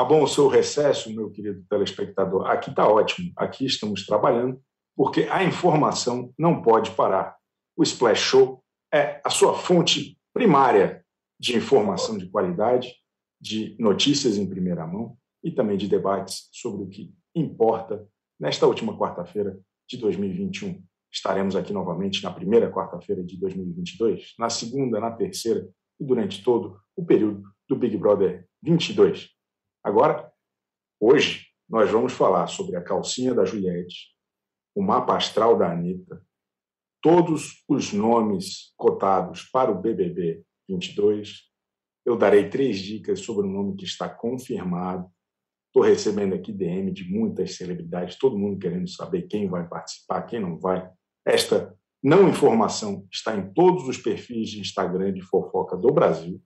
Tá bom o seu recesso, meu querido telespectador? Aqui está ótimo. Aqui estamos trabalhando, porque a informação não pode parar. O Splash Show é a sua fonte primária de informação de qualidade, de notícias em primeira mão e também de debates sobre o que importa nesta última quarta-feira de 2021. Estaremos aqui novamente na primeira quarta-feira de 2022, na segunda, na terceira e durante todo o período do Big Brother 22. Agora, hoje, nós vamos falar sobre a calcinha da Juliette, o mapa astral da Anitta, todos os nomes cotados para o BBB 22. Eu darei três dicas sobre o nome que está confirmado. Estou recebendo aqui DM de muitas celebridades, todo mundo querendo saber quem vai participar, quem não vai. Esta não informação está em todos os perfis de Instagram de fofoca do Brasil.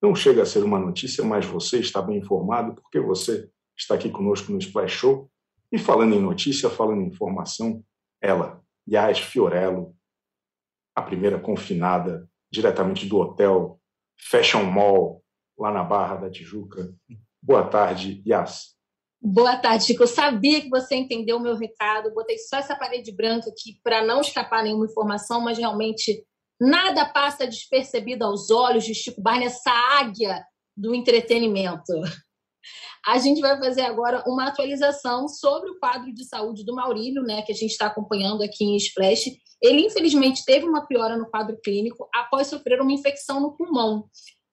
Não chega a ser uma notícia, mas você está bem informado porque você está aqui conosco no Splash Show. E falando em notícia, falando em informação, ela, Yas Fiorello, a primeira confinada diretamente do hotel Fashion Mall, lá na Barra da Tijuca. Boa tarde, Yas. Boa tarde, Chico. Eu sabia que você entendeu o meu recado. Botei só essa parede branca aqui para não escapar nenhuma informação, mas realmente nada passa despercebido aos olhos de Chico Barney, essa águia do entretenimento. A gente vai fazer agora uma atualização sobre o quadro de saúde do Maurílio, né, que a gente está acompanhando aqui em Splash. Ele, infelizmente, teve uma piora no quadro clínico após sofrer uma infecção no pulmão.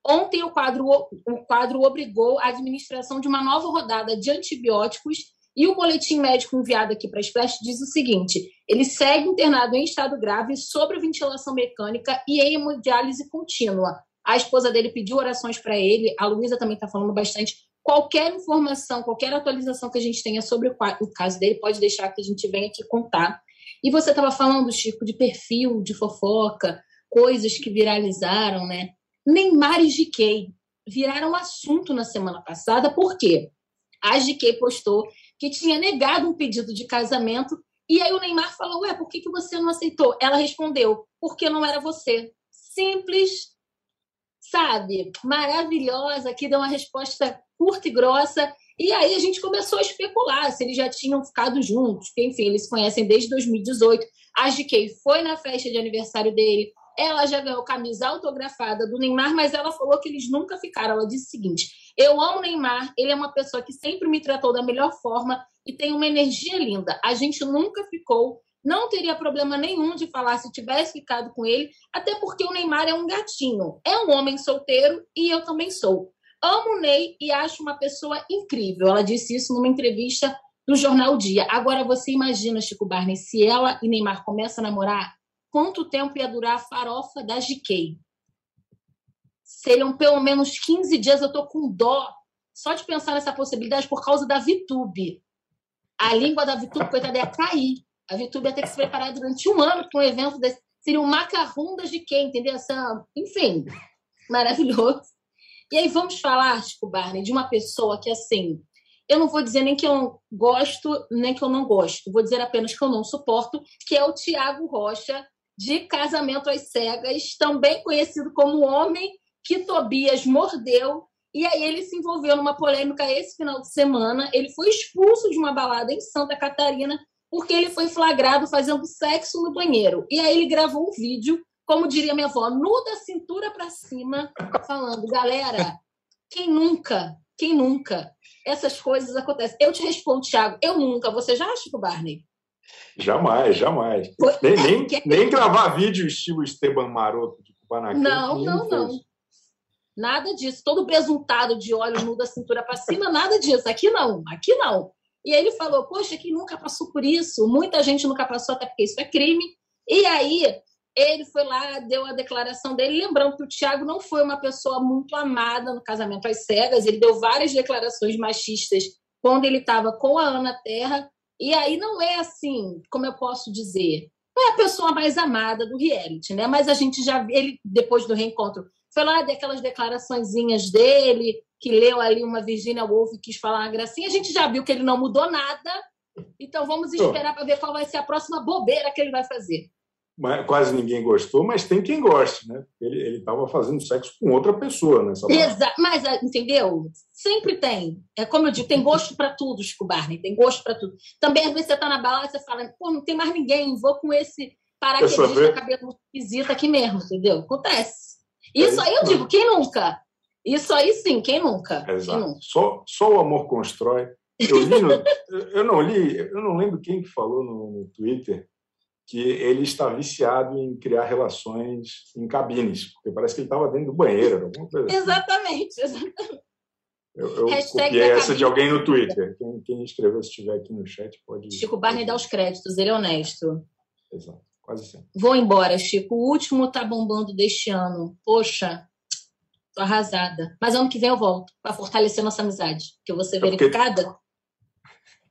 Ontem, o quadro, o quadro obrigou a administração de uma nova rodada de antibióticos e o boletim médico enviado aqui para a Splash diz o seguinte: ele segue internado em estado grave, sobre ventilação mecânica e em hemodiálise contínua. A esposa dele pediu orações para ele, a Luísa também está falando bastante. Qualquer informação, qualquer atualização que a gente tenha sobre o caso dele, pode deixar que a gente venha aqui contar. E você estava falando, Chico, de perfil, de fofoca, coisas que viralizaram, né? Neymar e GK viraram assunto na semana passada, porque a GK postou que tinha negado um pedido de casamento e aí o Neymar falou: Ué, por que, que você não aceitou? Ela respondeu: Porque não era você. Simples, sabe? Maravilhosa, que deu uma resposta curta e grossa. E aí a gente começou a especular se eles já tinham ficado juntos, porque, enfim, eles se conhecem desde 2018. A GK foi na festa de aniversário dele, ela já ganhou camisa autografada do Neymar, mas ela falou que eles nunca ficaram. Ela disse o seguinte: Eu amo Neymar, ele é uma pessoa que sempre me tratou da melhor forma e tem uma energia linda. A gente nunca ficou, não teria problema nenhum de falar se tivesse ficado com ele, até porque o Neymar é um gatinho, é um homem solteiro e eu também sou. Amo o Ney e acho uma pessoa incrível. Ela disse isso numa entrevista do jornal Dia. Agora você imagina, Chico Barney, se ela e Neymar começam a namorar, quanto tempo ia durar a farofa da GK. Seriam pelo menos 15 dias, eu tô com dó só de pensar nessa possibilidade por causa da VTube. A língua da VTube, coitada, ia cair. A VTube ia ter que se preparar durante um ano para um evento desse. Seria um macarrão da GK, entendeu? Essa... Enfim, maravilhoso. E aí vamos falar, Chico Barney, de uma pessoa que, assim, eu não vou dizer nem que eu gosto, nem que eu não gosto. Vou dizer apenas que eu não suporto, que é o Tiago Rocha, de Casamento às Cegas, também conhecido como homem que Tobias mordeu. E aí ele se envolveu numa polêmica esse final de semana. Ele foi expulso de uma balada em Santa Catarina porque ele foi flagrado fazendo sexo no banheiro. E aí ele gravou um vídeo, como diria minha avó, nu da cintura para cima, falando: galera, quem nunca, quem nunca? Essas coisas acontecem. Eu te respondo, Thiago, eu nunca. Você já, Chico Barney? Jamais, jamais. Nem, nem, nem gravar vídeo estilo Esteban Maroto de Kubanacan. Não, não, não. Nada disso. Todo besuntado de óleo nu da cintura para cima, nada disso. Aqui não, aqui não. E aí ele falou: Poxa, quem nunca passou por isso? Muita gente nunca passou, até porque isso é crime. E aí ele foi lá, deu a declaração dele, lembrando que o Tiago não foi uma pessoa muito amada no casamento às cegas. Ele deu várias declarações machistas quando ele estava com a Ana Terra e aí não é assim, como eu posso dizer, não é a pessoa mais amada do reality, né? Mas a gente já ele depois do reencontro foi lá daquelas declaraçõezinhas dele, que leu ali uma Virginia Woolf e quis falar uma gracinha, a gente já viu que ele não mudou nada. Então vamos esperar para ver qual vai ser a próxima bobeira que ele vai fazer. quase ninguém gostou, mas tem quem goste, né? Ele estava fazendo sexo com outra pessoa nessa Exato, mas ah, entendeu? Sempre tem. É como eu digo, tem gosto para tudo, Chico Barney, tem gosto para tudo. Também, às vezes, você está na balada e você fala, pô, não tem mais ninguém, vou com esse paraquedista cabelo esquisito aqui mesmo, entendeu? Acontece. Isso aí eu digo, quem nunca? Isso aí sim, quem nunca? Exato. Quem nunca? Só, só o amor constrói. Eu, li no, eu não li, eu não lembro quem que falou no, no Twitter que ele está viciado em criar relações em cabines, porque parece que ele estava dentro do banheiro, assim. Exatamente, exatamente. Eu, eu copiei essa de alguém no Twitter. Quem, quem, escreveu, se estiver aqui no chat, pode. Chico Barney dá os créditos, ele é honesto. Exato, quase sempre. Vou embora, Chico. O último tá bombando deste ano. Poxa, tô arrasada. Mas ano que vem eu volto para fortalecer nossa amizade, que eu vou ser é verificada.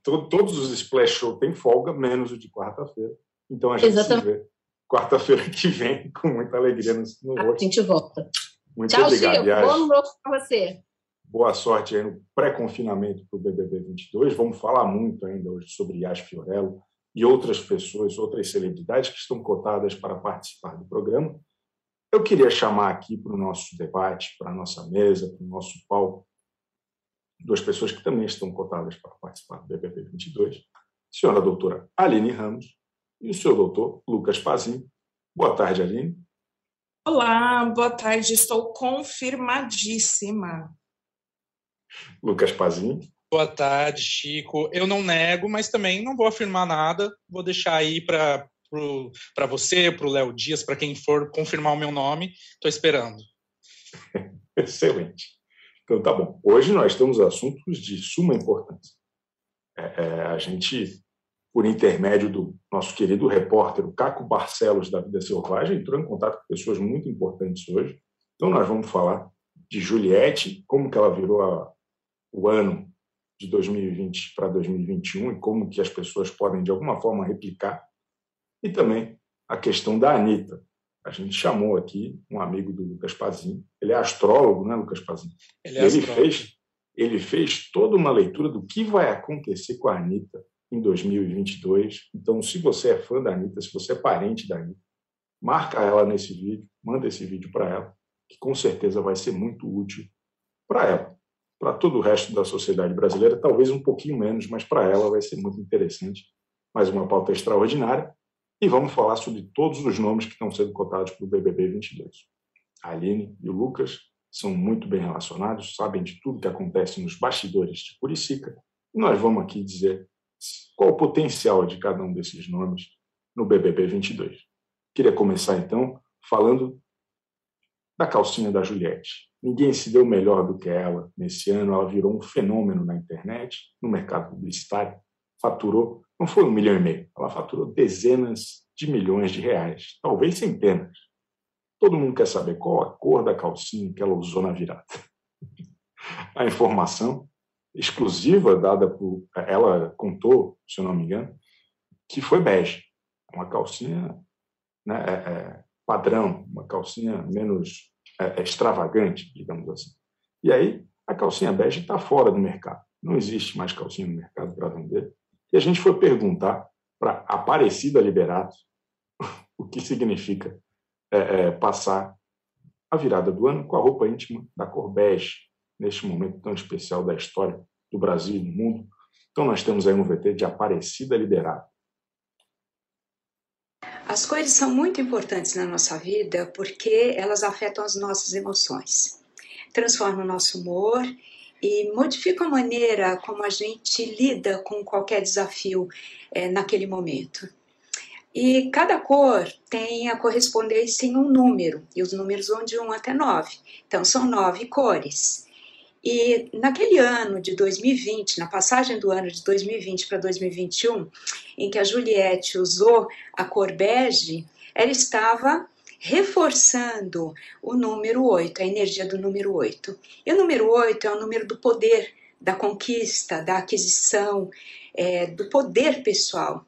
Todos os Splash Show têm folga, menos o de quarta-feira. Então a gente Exatamente. se vê quarta-feira que vem com muita alegria no, no rosto. A gente volta. Muito Tchau, obrigado. Chico. Bom novo para você. Boa sorte aí no pré-confinamento para o BBB 22. Vamos falar muito ainda hoje sobre Yas Fiorello e outras pessoas, outras celebridades que estão cotadas para participar do programa. Eu queria chamar aqui para o nosso debate, para a nossa mesa, para o nosso palco, duas pessoas que também estão cotadas para participar do BBB 22. A senhora doutora Aline Ramos e o seu doutor Lucas Pazin. Boa tarde, Aline. Olá, boa tarde. Estou confirmadíssima. Lucas Pazin. Boa tarde, Chico. Eu não nego, mas também não vou afirmar nada. Vou deixar aí para para você, para o Léo Dias, para quem for confirmar o meu nome. Estou esperando. Excelente. Então tá bom. Hoje nós temos assuntos de suma importância. É, é, a gente por intermédio do nosso querido repórter, o Caco Barcelos, da Vida Selvagem, entrou em contato com pessoas muito importantes hoje. Então, nós vamos falar de Juliette, como que ela virou a, o ano de 2020 para 2021 e como que as pessoas podem, de alguma forma, replicar. E também a questão da Anitta. A gente chamou aqui um amigo do Lucas Pazin. Ele é astrólogo, né, Lucas Pazin? Ele, é ele fez ele fez toda uma leitura do que vai acontecer com a Anitta em 2022. Então, se você é fã da Anitta, se você é parente da Anitta, marca ela nesse vídeo, manda esse vídeo para ela, que com certeza vai ser muito útil para ela. Para todo o resto da sociedade brasileira, talvez um pouquinho menos, mas para ela vai ser muito interessante. Mais uma pauta extraordinária. E vamos falar sobre todos os nomes que estão sendo cotados para o BBB 22. A Aline e o Lucas são muito bem relacionados, sabem de tudo que acontece nos bastidores de Curicica. E nós vamos aqui dizer qual o potencial de cada um desses nomes no BBB 22? Queria começar, então, falando da calcinha da Juliette. Ninguém se deu melhor do que ela. Nesse ano, ela virou um fenômeno na internet, no mercado publicitário. Faturou, não foi um milhão e meio, ela faturou dezenas de milhões de reais, talvez centenas. Todo mundo quer saber qual a cor da calcinha que ela usou na virada. A informação exclusiva dada por. Ela contou, se eu não me engano, que foi bege. Uma calcinha né, é, é, padrão, uma calcinha menos é, é extravagante, digamos assim. E aí, a calcinha bege está fora do mercado. Não existe mais calcinha no mercado para vender. E a gente foi perguntar para Aparecida Liberato o que significa é, é, passar a virada do ano com a roupa íntima da cor bege, neste momento tão especial da história do Brasil e do mundo. Então, nós temos aí um VT de Aparecida Liberato. As cores são muito importantes na nossa vida porque elas afetam as nossas emoções, transformam o nosso humor e modificam a maneira como a gente lida com qualquer desafio é, naquele momento. E cada cor tem a correspondência em um número, e os números vão de 1 até 9. Então, são nove cores. E naquele ano de 2020, na passagem do ano de 2020 para 2021, em que a Juliette usou a cor bege, ela estava reforçando o número 8, a energia do número 8. E o número 8 é o número do poder, da conquista, da aquisição, é, do poder pessoal.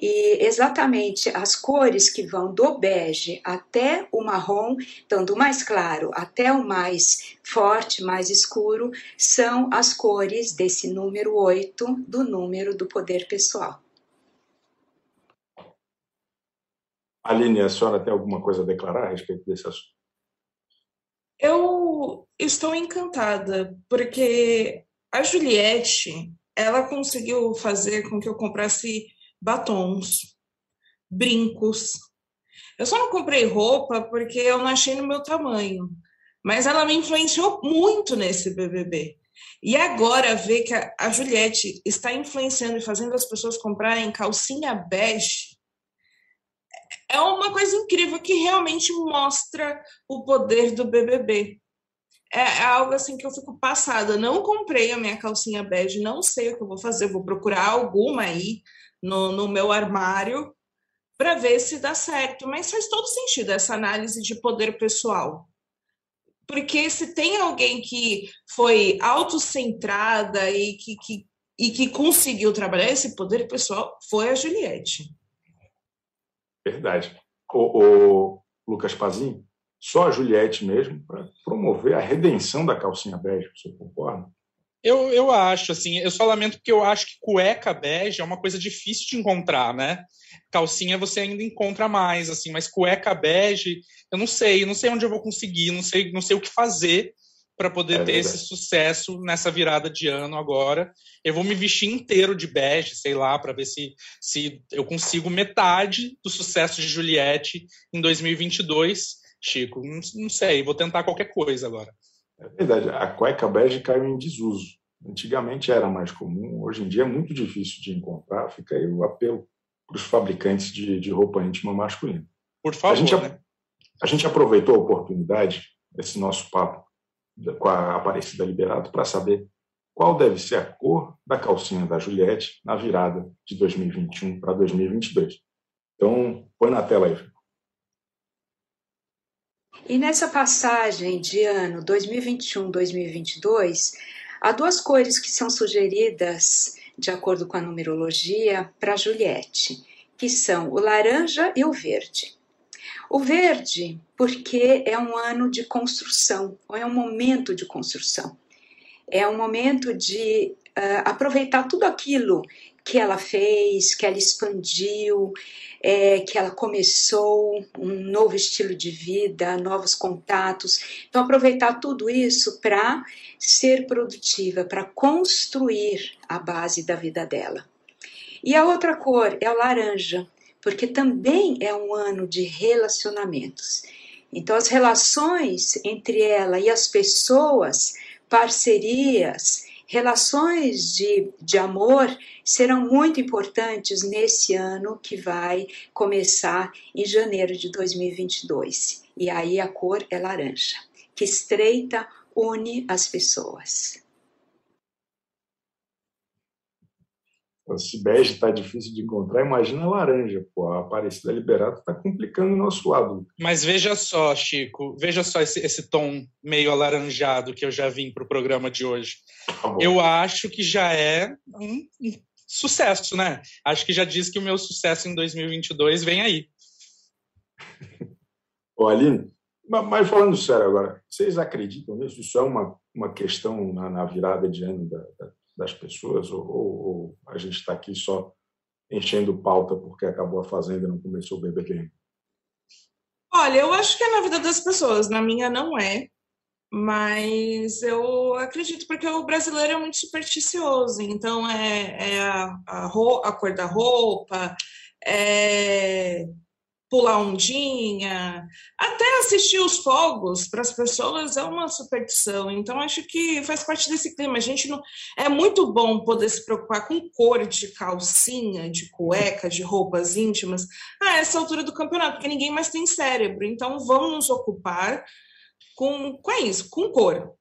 E exatamente as cores que vão do bege até o marrom, então do mais claro até o mais forte, mais escuro, são as cores desse número 8 do número do poder pessoal. Aline, a senhora tem alguma coisa a declarar a respeito desse assunto? Eu estou encantada, porque a Juliette, ela conseguiu fazer com que eu comprasse batons, brincos. Eu só não comprei roupa porque eu não achei no meu tamanho. Mas ela me influenciou muito nesse BBB. E agora ver que a Juliette está influenciando e fazendo as pessoas comprarem calcinha bege é uma coisa incrível que realmente mostra o poder do BBB. É, é algo assim que eu fico passada. Não comprei a minha calcinha bege, não sei o que eu vou fazer. Vou procurar alguma aí no, no meu armário para ver se dá certo. Mas faz todo sentido essa análise de poder pessoal. Porque se tem alguém que foi autocentrada e que, que, e que conseguiu trabalhar esse poder pessoal, foi a Juliette. Verdade. O, o Lucas Pazin, só a Juliette mesmo para promover a redenção da calcinha bege, você concorda? Eu, eu acho, assim, eu só lamento porque eu acho que cueca bege é uma coisa difícil de encontrar, né? Calcinha você ainda encontra mais, assim, mas cueca bege, eu não sei, não sei onde eu vou conseguir, não sei, não sei o que fazer para poder é ter esse sucesso nessa virada de ano agora. Eu vou me vestir inteiro de bege, sei lá, para ver se, se eu consigo metade do sucesso de Juliette em 2022. Chico, não, não sei, vou tentar qualquer coisa agora. É verdade, a cueca bege caiu em desuso. Antigamente era mais comum, hoje em dia é muito difícil de encontrar. Fica aí o apelo para os fabricantes de, de, roupa íntima masculina. Por favor. A gente, né? a gente aproveitou a oportunidade desse nosso papo com a Aparecida Liberato para saber qual deve ser a cor da calcinha da Juliette na virada de 2021 para 2022. Então, põe na tela aí. E nessa passagem de ano 2021-2022, há duas cores que são sugeridas, de acordo com a numerologia, para Juliette, que são o laranja e o verde. O verde, porque é um ano de construção, ou é um momento de construção. É um momento de uh, aproveitar tudo aquilo que ela fez, que ela expandiu, é, que ela começou um novo estilo de vida, novos contatos. Então, aproveitar tudo isso para ser produtiva, para construir a base da vida dela. E a outra cor é o laranja, porque também é um ano de relacionamentos. Então, as relações entre ela e as pessoas, parcerias, relações de, de amor serão muito importantes nesse ano que vai começar em janeiro de 2022. E aí a cor é laranja, que estreita, une as pessoas. Se bege está difícil de encontrar, imagina a laranja, pô. A Aparecida Liberato está complicando o nosso lado. Mas veja só, Chico, veja só esse, esse tom meio alaranjado que eu já vim para o programa de hoje. Tá eu acho que já é um, um sucesso, né? Acho que já diz que o meu sucesso em 2022 vem aí. Ô, Aline, mas falando sério agora, vocês acreditam nisso? Isso é uma, uma questão na, na virada de ano da, da das pessoas, ou, ou, ou a gente está aqui só enchendo pauta porque acabou a Fazenda e não começou o BBB? Olha, eu acho que é na vida das pessoas, na minha não é, mas eu acredito porque o brasileiro é muito supersticioso, então é, é a, a, a, cor da roupa, é pular ondinha, até assistir os fogos para as pessoas é uma superstição. Então acho que faz parte desse clima. A gente não é muito bom poder se preocupar com cor de calcinha, de cueca, de roupas íntimas a essa altura do campeonato, porque ninguém mais tem cérebro. Então vamos nos ocupar com, com isso, com cor.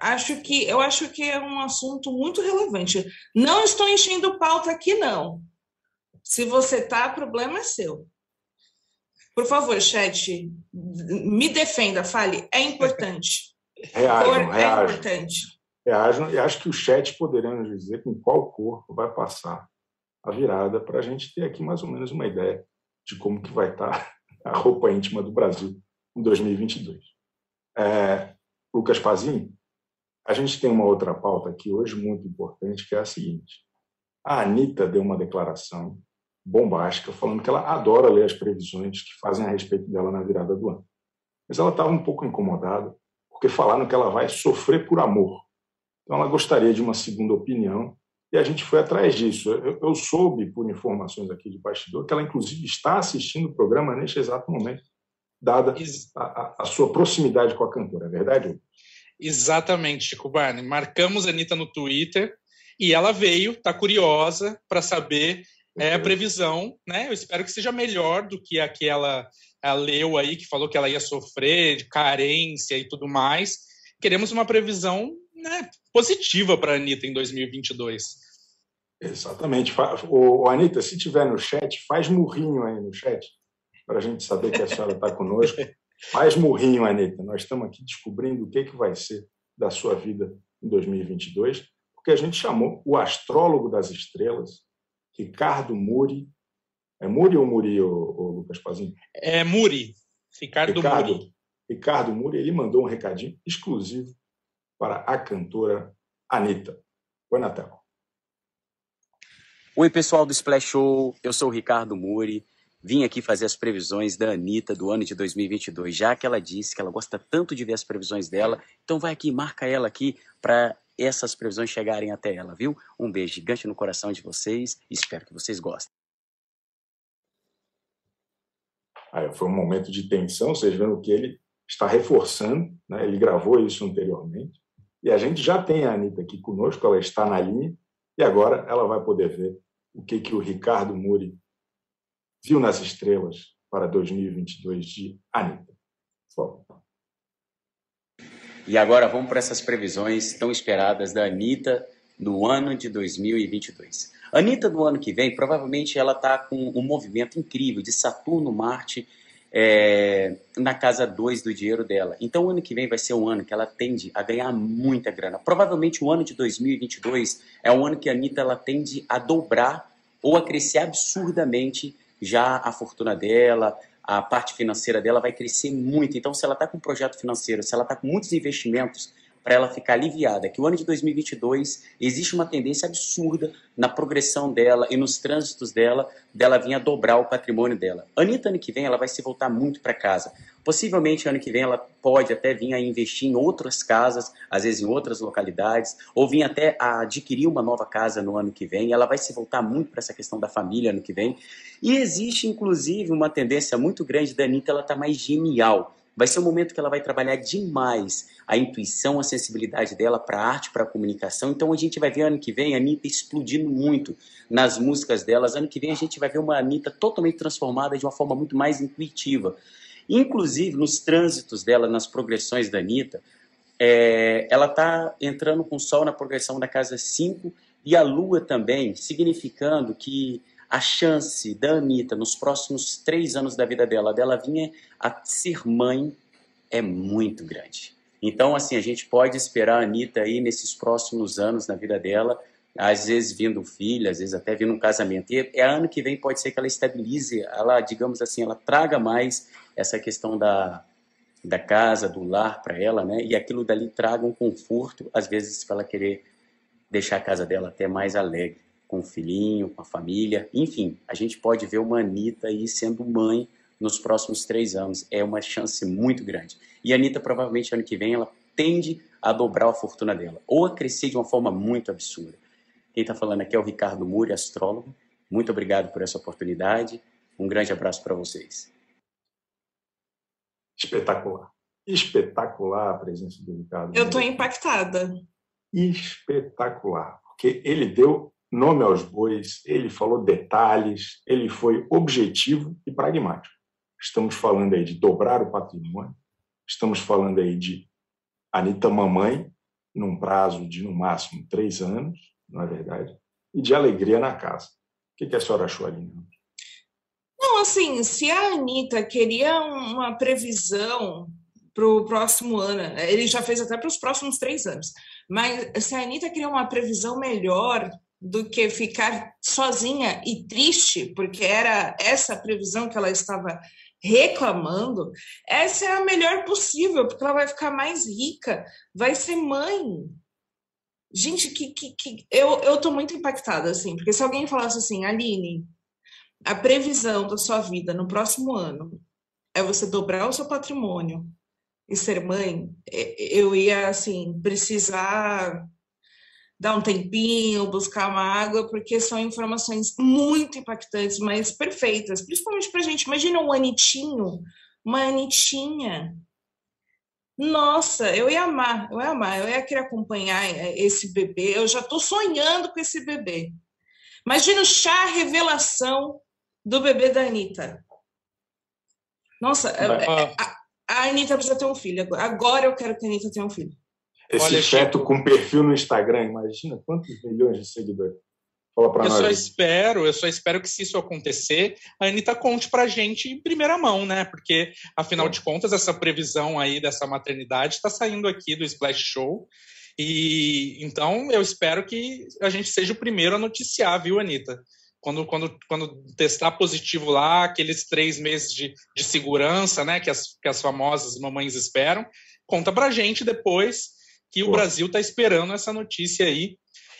Acho que eu acho que é um assunto muito relevante. Não estou enchendo pauta aqui não. Se você tá, problema é seu. Por favor, chat, me defenda, fale. É importante. Reajam, cor reajam. É importante. Reajam, e acho que o chat poderia nos dizer com qual corpo vai passar a virada para a gente ter aqui mais ou menos uma ideia de como que vai estar a roupa íntima do Brasil em 2022. É, Lucas Pazinho, a gente tem uma outra pauta aqui hoje muito importante, que é a seguinte. A Anitta deu uma declaração bombástica, falando que ela adora ler as previsões que fazem a respeito dela na virada do ano. Mas ela estava um pouco incomodada, porque falaram que ela vai sofrer por amor. Então ela gostaria de uma segunda opinião e a gente foi atrás disso. Eu, eu soube, por informações aqui de bastidor, que ela, inclusive, está assistindo o programa neste exato momento, dada a, a, a sua proximidade com a cantora. É verdade? Exatamente, Chico Barney. Marcamos a Anitta no Twitter e ela veio, está curiosa para saber é, a previsão, né? Eu espero que seja melhor do que a que ela, ela leu aí, que falou que ela ia sofrer de carência e tudo mais. Queremos uma previsão né, positiva para a Anitta em 2022. Exatamente. O, Anitta, se tiver no chat, faz murrinho aí no chat, para a gente saber que a senhora está conosco. Faz murrinho, Anitta. Nós estamos aqui descobrindo o que, que vai ser da sua vida em 2022, porque a gente chamou o astrólogo das estrelas, Ricardo Muri. É Muri ou Muri, o, o Lucas Pazinho? É Muri. Ricardo, Ricardo Muri. Ricardo Muri, ele mandou um recadinho exclusivo para a cantora Anitta. Põe na tela. Oi, pessoal do Splash Show. Eu sou o Ricardo Muri. Vim aqui fazer as previsões da Anitta do ano de 2022, já que ela disse que ela gosta tanto de ver as previsões dela. Então vai aqui, marca ela aqui para essas previsões chegarem até ela, viu? Um beijo gigante no coração de vocês e espero que vocês gostem. Aí foi um momento de tensão, vocês vendo que ele está reforçando, né? ele gravou isso anteriormente. E a gente já tem a Anitta aqui conosco, ela está na linha, e agora ela vai poder ver o que, que o Ricardo Muri viu nas estrelas para 2022 de Anitta. E agora vamos para essas previsões tão esperadas da Anitta no ano de 2022. Anitta, no ano que vem, provavelmente ela está com um movimento incrível de Saturno, Marte é, na casa 2 do dinheiro dela. Então, o ano que vem vai ser um ano que ela tende a ganhar muita grana. Provavelmente o ano de 2022 é um ano que a Anitta ela tende a dobrar ou a crescer absurdamente já a fortuna dela, a parte financeira dela vai crescer muito. Então, se ela está com um projeto financeiro, se ela está com muitos investimentos, para ela ficar aliviada, que o ano de 2022 existe uma tendência absurda na progressão dela e nos trânsitos dela, dela vir a dobrar o patrimônio dela. Anitta, ano que vem, ela vai se voltar muito para casa. Possivelmente, ano que vem, ela pode até vir a investir em outras casas, às vezes em outras localidades, ou vir até a adquirir uma nova casa no ano que vem. Ela vai se voltar muito para essa questão da família ano que vem. E existe, inclusive, uma tendência muito grande da Anitta, ela tá mais genial. Vai ser um momento que ela vai trabalhar demais a intuição, a sensibilidade dela para a arte, para a comunicação. Então a gente vai ver ano que vem a Anitta explodindo muito nas músicas delas. Ano que vem a gente vai ver uma Anitta totalmente transformada de uma forma muito mais intuitiva. Inclusive nos trânsitos dela, nas progressões da Anitta, é, ela está entrando com o Sol na progressão da casa 5 e a Lua também, significando que a chance da Anitta, nos próximos três anos da vida dela, dela vinha a ser mãe, é muito grande. Então, assim, a gente pode esperar a Anitta aí nesses próximos anos na vida dela, às vezes vindo um filho, às vezes até vindo um casamento. E é ano que vem pode ser que ela estabilize, ela, digamos assim, ela traga mais essa questão da, da casa, do lar para ela, né? E aquilo dali traga um conforto, às vezes, para ela querer deixar a casa dela até mais alegre com o filhinho, com a família. Enfim, a gente pode ver uma Anitta aí sendo mãe nos próximos três anos. É uma chance muito grande. E a Anitta, provavelmente, ano que vem, ela tende a dobrar a fortuna dela, ou a crescer de uma forma muito absurda. Quem está falando aqui é o Ricardo Muri, astrólogo. Muito obrigado por essa oportunidade. Um grande abraço para vocês. Espetacular. Espetacular a presença do Ricardo. Eu estou impactada. Espetacular. Porque ele deu nome aos bois, ele falou detalhes, ele foi objetivo e pragmático. Estamos falando aí de dobrar o patrimônio, estamos falando aí de Anitta Mamãe, num prazo de no máximo três anos, não é verdade? E de alegria na casa. O que, a senhora achou, Aline? Não, assim, se a Anitta queria uma previsão para o próximo ano, ele já fez até para os próximos três anos, mas se a Anitta queria uma previsão melhor do que ficar sozinha e triste, porque era essa a previsão que ela estava reclamando, essa é a melhor possível, porque ela vai ficar mais rica, vai ser mãe. Gente, que, que, que... eu, eu tô muito impactada, assim, porque se alguém falasse assim, Aline, a previsão da sua vida no próximo ano é você dobrar o seu patrimônio e ser mãe, eu ia assim precisar dar um tempinho, buscar uma água, porque são informações muito impactantes, mas perfeitas, principalmente para gente. Imagina um anitinho, uma anitinha. Nossa, eu ia amar, eu ia amar, eu ia querer acompanhar esse bebê. Eu já estou sonhando com esse bebê. Imagina o chá revelação do bebê da Anitta. Nossa, a, a Anitta precisa ter um filho. Agora eu quero que a Anitta tenha um filho. Esse Olha, feto Chico, com perfil no Instagram, imagina quantos milhões de seguidores. Fala eu nós. só espero, eu só espero que se isso acontecer, a Anitta conte pra gente em primeira mão, né? Porque, afinal é. de contas, essa previsão aí dessa maternidade está saindo aqui do Splash Show. E então eu espero que a gente seja o primeiro a noticiar, viu, Anitta? Quando, quando, quando testar positivo lá, aqueles três meses de, de segurança, né, que as, que as famosas mamães esperam, conta pra gente depois que Pô. o Brasil está esperando essa notícia aí.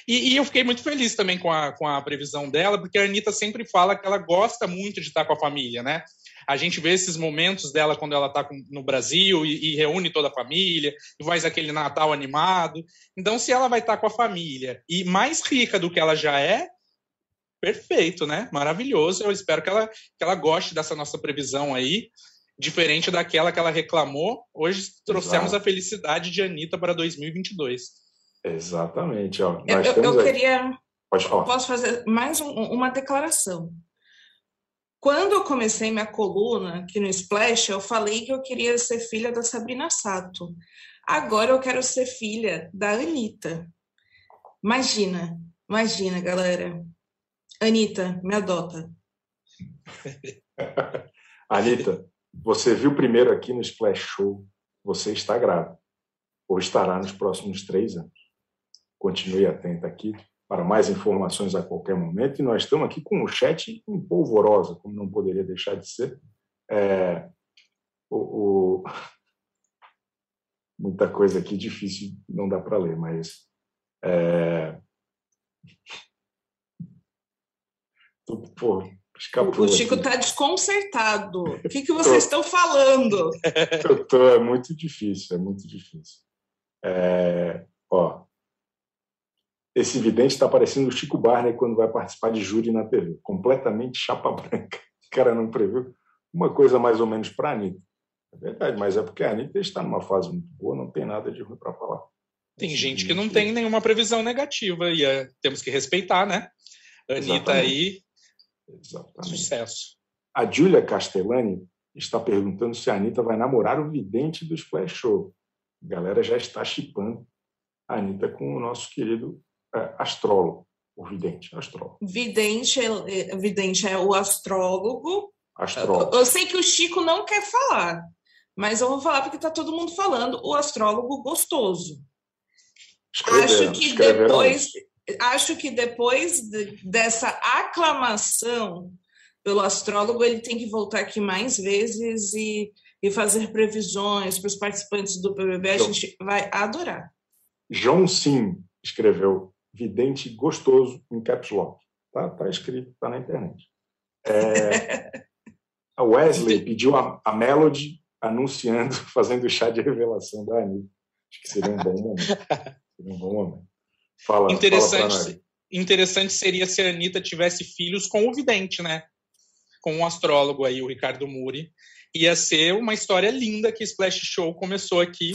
E, e, eu fiquei muito feliz também com a, com a previsão dela, porque a Anitta sempre fala que ela gosta muito de estar com a família, né? A gente vê esses momentos dela quando ela está no Brasil e, e, reúne toda a família, e faz aquele Natal animado. Então, se ela vai estar com a família e mais rica do que ela já é, perfeito, né? Maravilhoso. Eu espero que ela, que ela goste dessa nossa previsão aí diferente daquela que ela reclamou. Hoje trouxemos Exato. a felicidade de Anitta para 2022. Exatamente. Ó, eu, eu queria. Pode falar. Posso fazer mais um, uma declaração. Quando eu comecei minha coluna aqui no Splash, eu falei que eu queria ser filha da Sabrina Sato. Agora eu quero ser filha da Anitta. Imagina, imagina, galera. Anitta, me adota. Anitta, você viu primeiro aqui no Splash Show, você está grávida, ou estará nos próximos três anos. Continue atento aqui para mais informações a qualquer momento. E nós estamos aqui com o chat em polvorosa, como não poderia deixar de ser. É, o, o... Muita coisa aqui difícil, não dá para ler, mas. É... Pô, Escapou, o Chico está desconcertado. O que, que vocês estão falando? Eu tô, é muito difícil, é muito difícil. É, ó, esse vidente está parecendo o Chico Barney quando vai participar de júri na TV. Completamente chapa branca. O cara não previu uma coisa mais ou menos para a Anitta. É verdade, mas é porque a Anitta está numa fase muito boa, não tem nada de ruim para falar. Tem gente que não tem nenhuma previsão negativa e é, temos que respeitar, né? A Anitta aí Exatamente. Sucesso. A Júlia Castellani está perguntando se a Anitta vai namorar o vidente do Splash Show. A galera já está chipando a Anitta com o nosso querido é, astrólogo, o vidente, astrólogo. Vidente é, é vidente é o astrólogo. Astrólogo. Eu, eu sei que o Chico não quer falar, mas eu vou falar porque está todo mundo falando. O astrólogo gostoso. Acho que depois, acho que depois de, dessa aclamação pelo astrólogo, ele tem que voltar aqui mais vezes e, e fazer previsões para os participantes do BBB. A gente vai adorar. João Sim escreveu vidente gostoso em caps lock. Tá, tá escrito, tá na internet. É, a Wesley pediu a, a Melody anunciando, fazendo chá de revelação da Anitta. Acho que seria um bom momento. Seria um bom momento. Fala, interessante, fala interessante seria se a Anitta tivesse filhos com o vidente, né? Com o um astrólogo aí, o Ricardo Muri. Ia ser uma história linda que Splash Show começou aqui.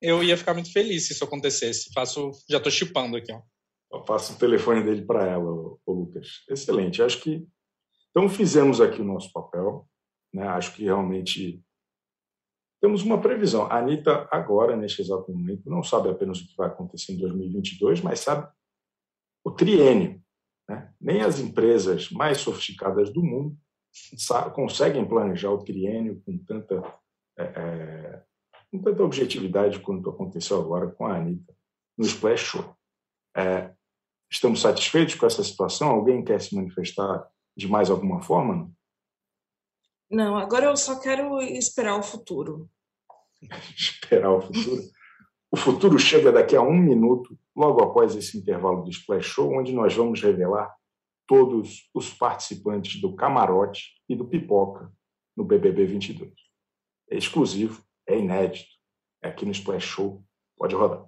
Eu ia ficar muito feliz se isso acontecesse. Faço, já estou chipando aqui, ó. Eu passo o telefone dele para ela, o Lucas. Excelente. Acho que então fizemos aqui o nosso papel. Né? Acho que realmente temos uma previsão. A Anitta, agora, neste exato momento, não sabe apenas o que vai acontecer em 2022, mas sabe o triênio. Né? Nem as empresas mais sofisticadas do mundo conseguem planejar o triênio com tanta, é, é, com tanta objetividade quanto aconteceu agora com a Anitta no Splash Show. É, estamos satisfeitos com essa situação? Alguém quer se manifestar de mais alguma forma? Não? Agora eu só quero esperar o futuro. esperar o futuro. O futuro chega daqui a um minuto, logo após esse intervalo do Splash Show, onde nós vamos revelar todos os participantes do camarote e do pipoca no BBB 22. É exclusivo, é inédito, é aqui no Splash Show. Pode rodar.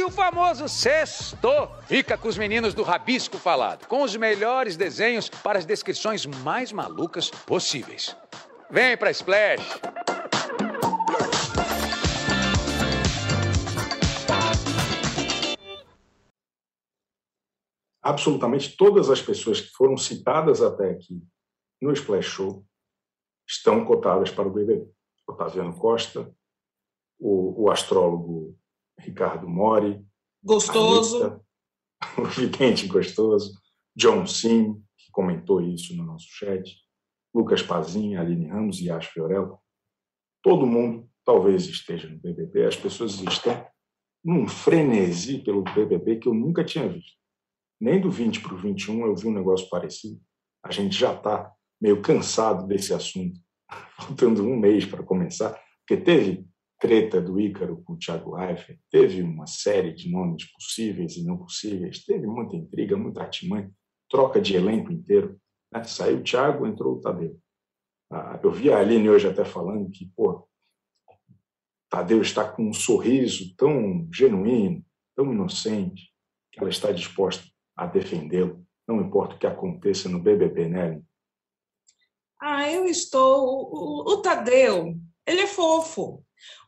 E o famoso sexto fica com os meninos do Rabisco Falado, com os melhores desenhos para as descrições mais malucas possíveis. Vem pra Splash! Absolutamente todas as pessoas que foram citadas até aqui no Splash Show estão cotadas para o BBB. Otaviano Costa, o, o astrólogo Ricardo Mori. Gostoso. Anitta, o vidente gostoso. John Sim, que comentou isso no nosso chat. Lucas Pazinha, Aline Ramos e Ash Fiorello. Todo mundo talvez esteja no BBB. As pessoas estão num frenesi pelo BBB que eu nunca tinha visto. Nem do 20 para o 21 eu vi um negócio parecido. A gente já está meio cansado desse assunto, faltando um mês para começar, porque teve treta do Ícaro com o Thiago Leifert, teve uma série de nomes possíveis e não possíveis, teve muita intriga, muita artimanha, troca de elenco inteiro. Né? Saiu o Thiago, entrou o Tadeu. Ah, eu vi a Aline hoje até falando que, pô, Tadeu está com um sorriso tão genuíno, tão inocente, que ela está disposta a defendê-lo, não importa o que aconteça no BBB, né? Ah, eu estou. O, o, Tadeu, ele é fofo.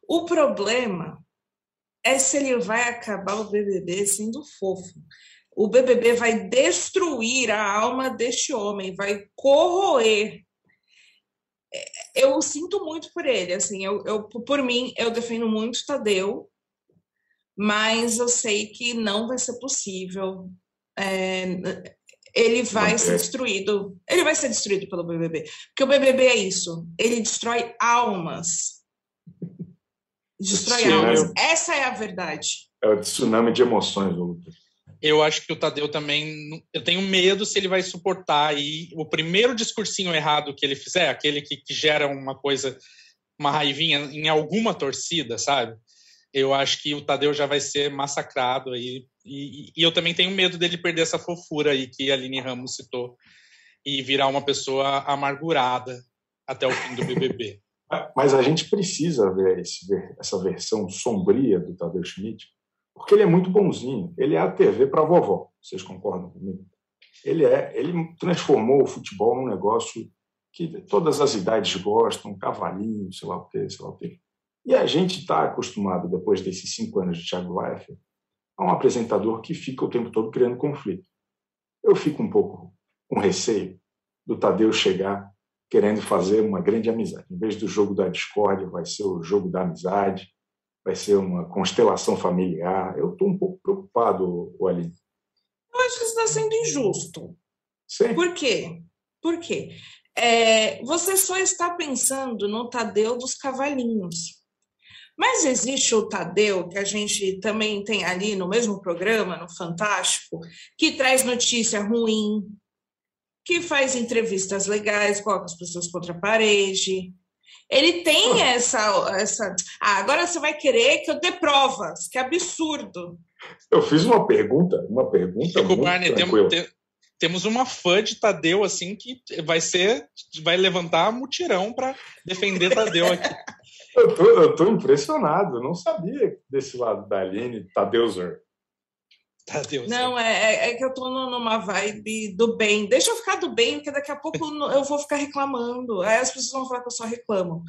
O problema é se ele vai acabar o BBB sendo fofo. O BBB vai destruir a alma deste homem, vai corroer. Eu sinto muito por ele, assim, eu, eu por mim eu defendo muito Tadeu, mas eu sei que não vai ser possível. É, ele vai ser destruído. Ele vai ser destruído pelo BBB, porque o BBB é isso. Ele destrói almas destrói almas. Essa é a verdade. É o tsunami de emoções, Lucas. Eu acho que o Tadeu também. Eu tenho medo se ele vai suportar aí o primeiro discursinho errado que ele fizer, aquele que, que gera uma coisa, uma raivinha em alguma torcida, sabe? Eu acho que o Tadeu já vai ser massacrado aí. E, e eu também tenho medo dele perder essa fofura aí que a Aline Ramos citou e virar uma pessoa amargurada até o fim do BBB. Mas a gente precisa ver esse, essa versão sombria do Tadeu Schmidt, porque ele é muito bonzinho. Ele é a TV para vovó. Vocês concordam comigo? Ele é, ele transformou o futebol num negócio que todas as idades gostam, cavalinho, sei lá o quê, sei lá o quê. E a gente está acostumado, depois desses cinco anos de Thiago Leifert, a um apresentador que fica o tempo todo criando conflito. Eu fico um pouco com receio do Tadeu chegar querendo fazer uma grande amizade. Em vez do jogo da discórdia, vai ser o jogo da amizade, vai ser uma constelação familiar. Eu estou um pouco preocupado, Aline. Eu acho que está sendo injusto. Sim. Por quê? Por quê? É, você só está pensando no Tadeu dos Cavalinhos. Mas existe o Tadeu, que a gente também tem ali no mesmo programa, no Fantástico, que traz notícia ruim, que faz entrevistas legais, coloca as pessoas contra a parede. Ele tem essa. essa... Ah, agora você vai querer que eu dê provas, que absurdo. Eu fiz uma pergunta, uma pergunta. Chico muito Barney, temos, temos uma fã de Tadeu, assim, que vai ser. vai levantar mutirão para defender Tadeu aqui. eu, tô, eu tô impressionado, eu não sabia desse lado da Aline, Tadeuzer. Tadeu. Não, é, é, é que eu tô numa vibe do bem. Deixa eu ficar do bem, porque daqui a pouco eu vou ficar reclamando. Aí as pessoas vão falar que eu só reclamo.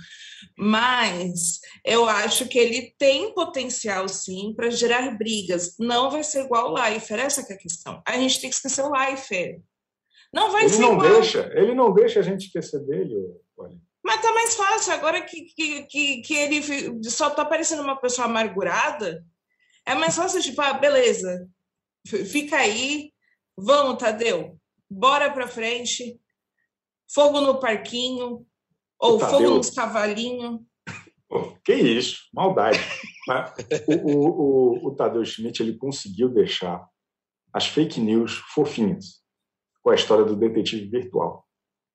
Mas eu acho que ele tem potencial, sim, para gerar brigas. Não vai ser igual o Leifert, essa é a questão. A gente tem que esquecer o Leifert. Não vai ele ser não igual. deixa, ele não deixa a gente esquecer dele, olha. Mas tá mais fácil, agora que, que, que, que ele só tá parecendo uma pessoa amargurada, é mais fácil, tipo, ah, beleza, fica aí, vamos, Tadeu, bora pra frente, fogo no parquinho, ou Tadeu- fogo nos cavalinhos. Que isso, maldade. O, o, o, o Tadeu Schmidt ele conseguiu deixar as fake news fofinhas com a história do detetive virtual.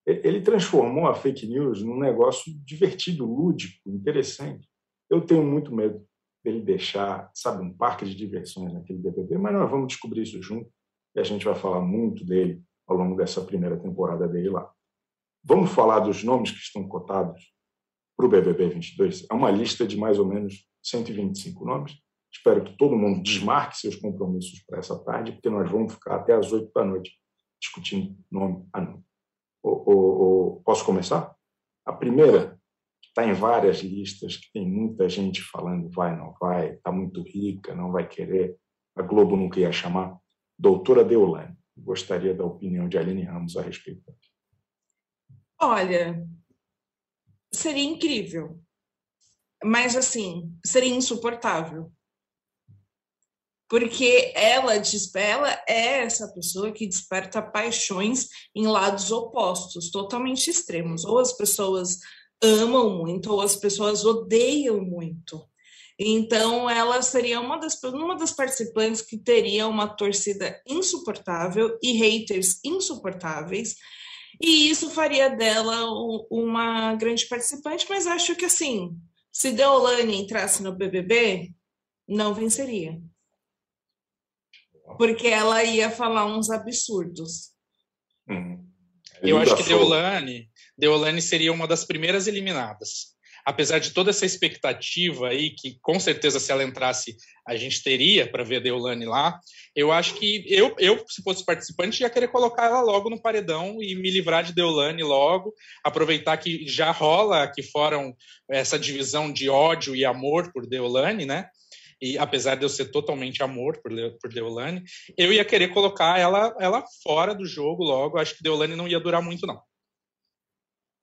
Ele transformou a fake news num negócio divertido, lúdico, interessante. Eu tenho muito medo dele deixar, sabe, um parque de diversões naquele BBB, mas nós vamos descobrir isso junto e a gente vai falar muito dele ao longo dessa primeira temporada dele lá. Vamos falar dos nomes que estão cotados para o BBB 22. É uma lista de mais ou menos 125 nomes. Espero que todo mundo desmarque seus compromissos para essa tarde, porque nós vamos ficar até às 8 da noite discutindo nome a nome. O- o- o- posso começar? A primeira está em várias listas, que tem muita gente falando vai, não vai, está muito rica, não vai querer. A Globo não queria chamar. Doutora Deolane. Gostaria da opinião de Aline Ramos a respeito. Olha, seria incrível, mas assim, seria insuportável. Porque ela, ela é essa pessoa que desperta paixões em lados opostos, totalmente extremos. Ou as pessoas amam muito, ou as pessoas odeiam muito. Então, ela seria uma das, uma das participantes que teria uma torcida insuportável e haters insuportáveis. E isso faria dela uma grande participante, mas acho que assim, se Deolane entrasse no BBB, não venceria. Porque ela ia falar uns absurdos. Hum. Eu acho que. Deolane, Deolane seria uma das primeiras eliminadas. Apesar de toda essa expectativa aí, que com certeza se ela entrasse, a gente teria para ver a Deolane lá, eu acho que eu, eu, se fosse participante, ia querer colocar ela logo no paredão e me livrar de Deolane logo, aproveitar que já rola aqui fora um- essa divisão de ódio e amor por Deolane, né? E apesar de eu ser totalmente amor por, Le- por Deolane, eu ia querer colocar ela, ela fora do jogo logo. Acho que Deolane não ia durar muito, não.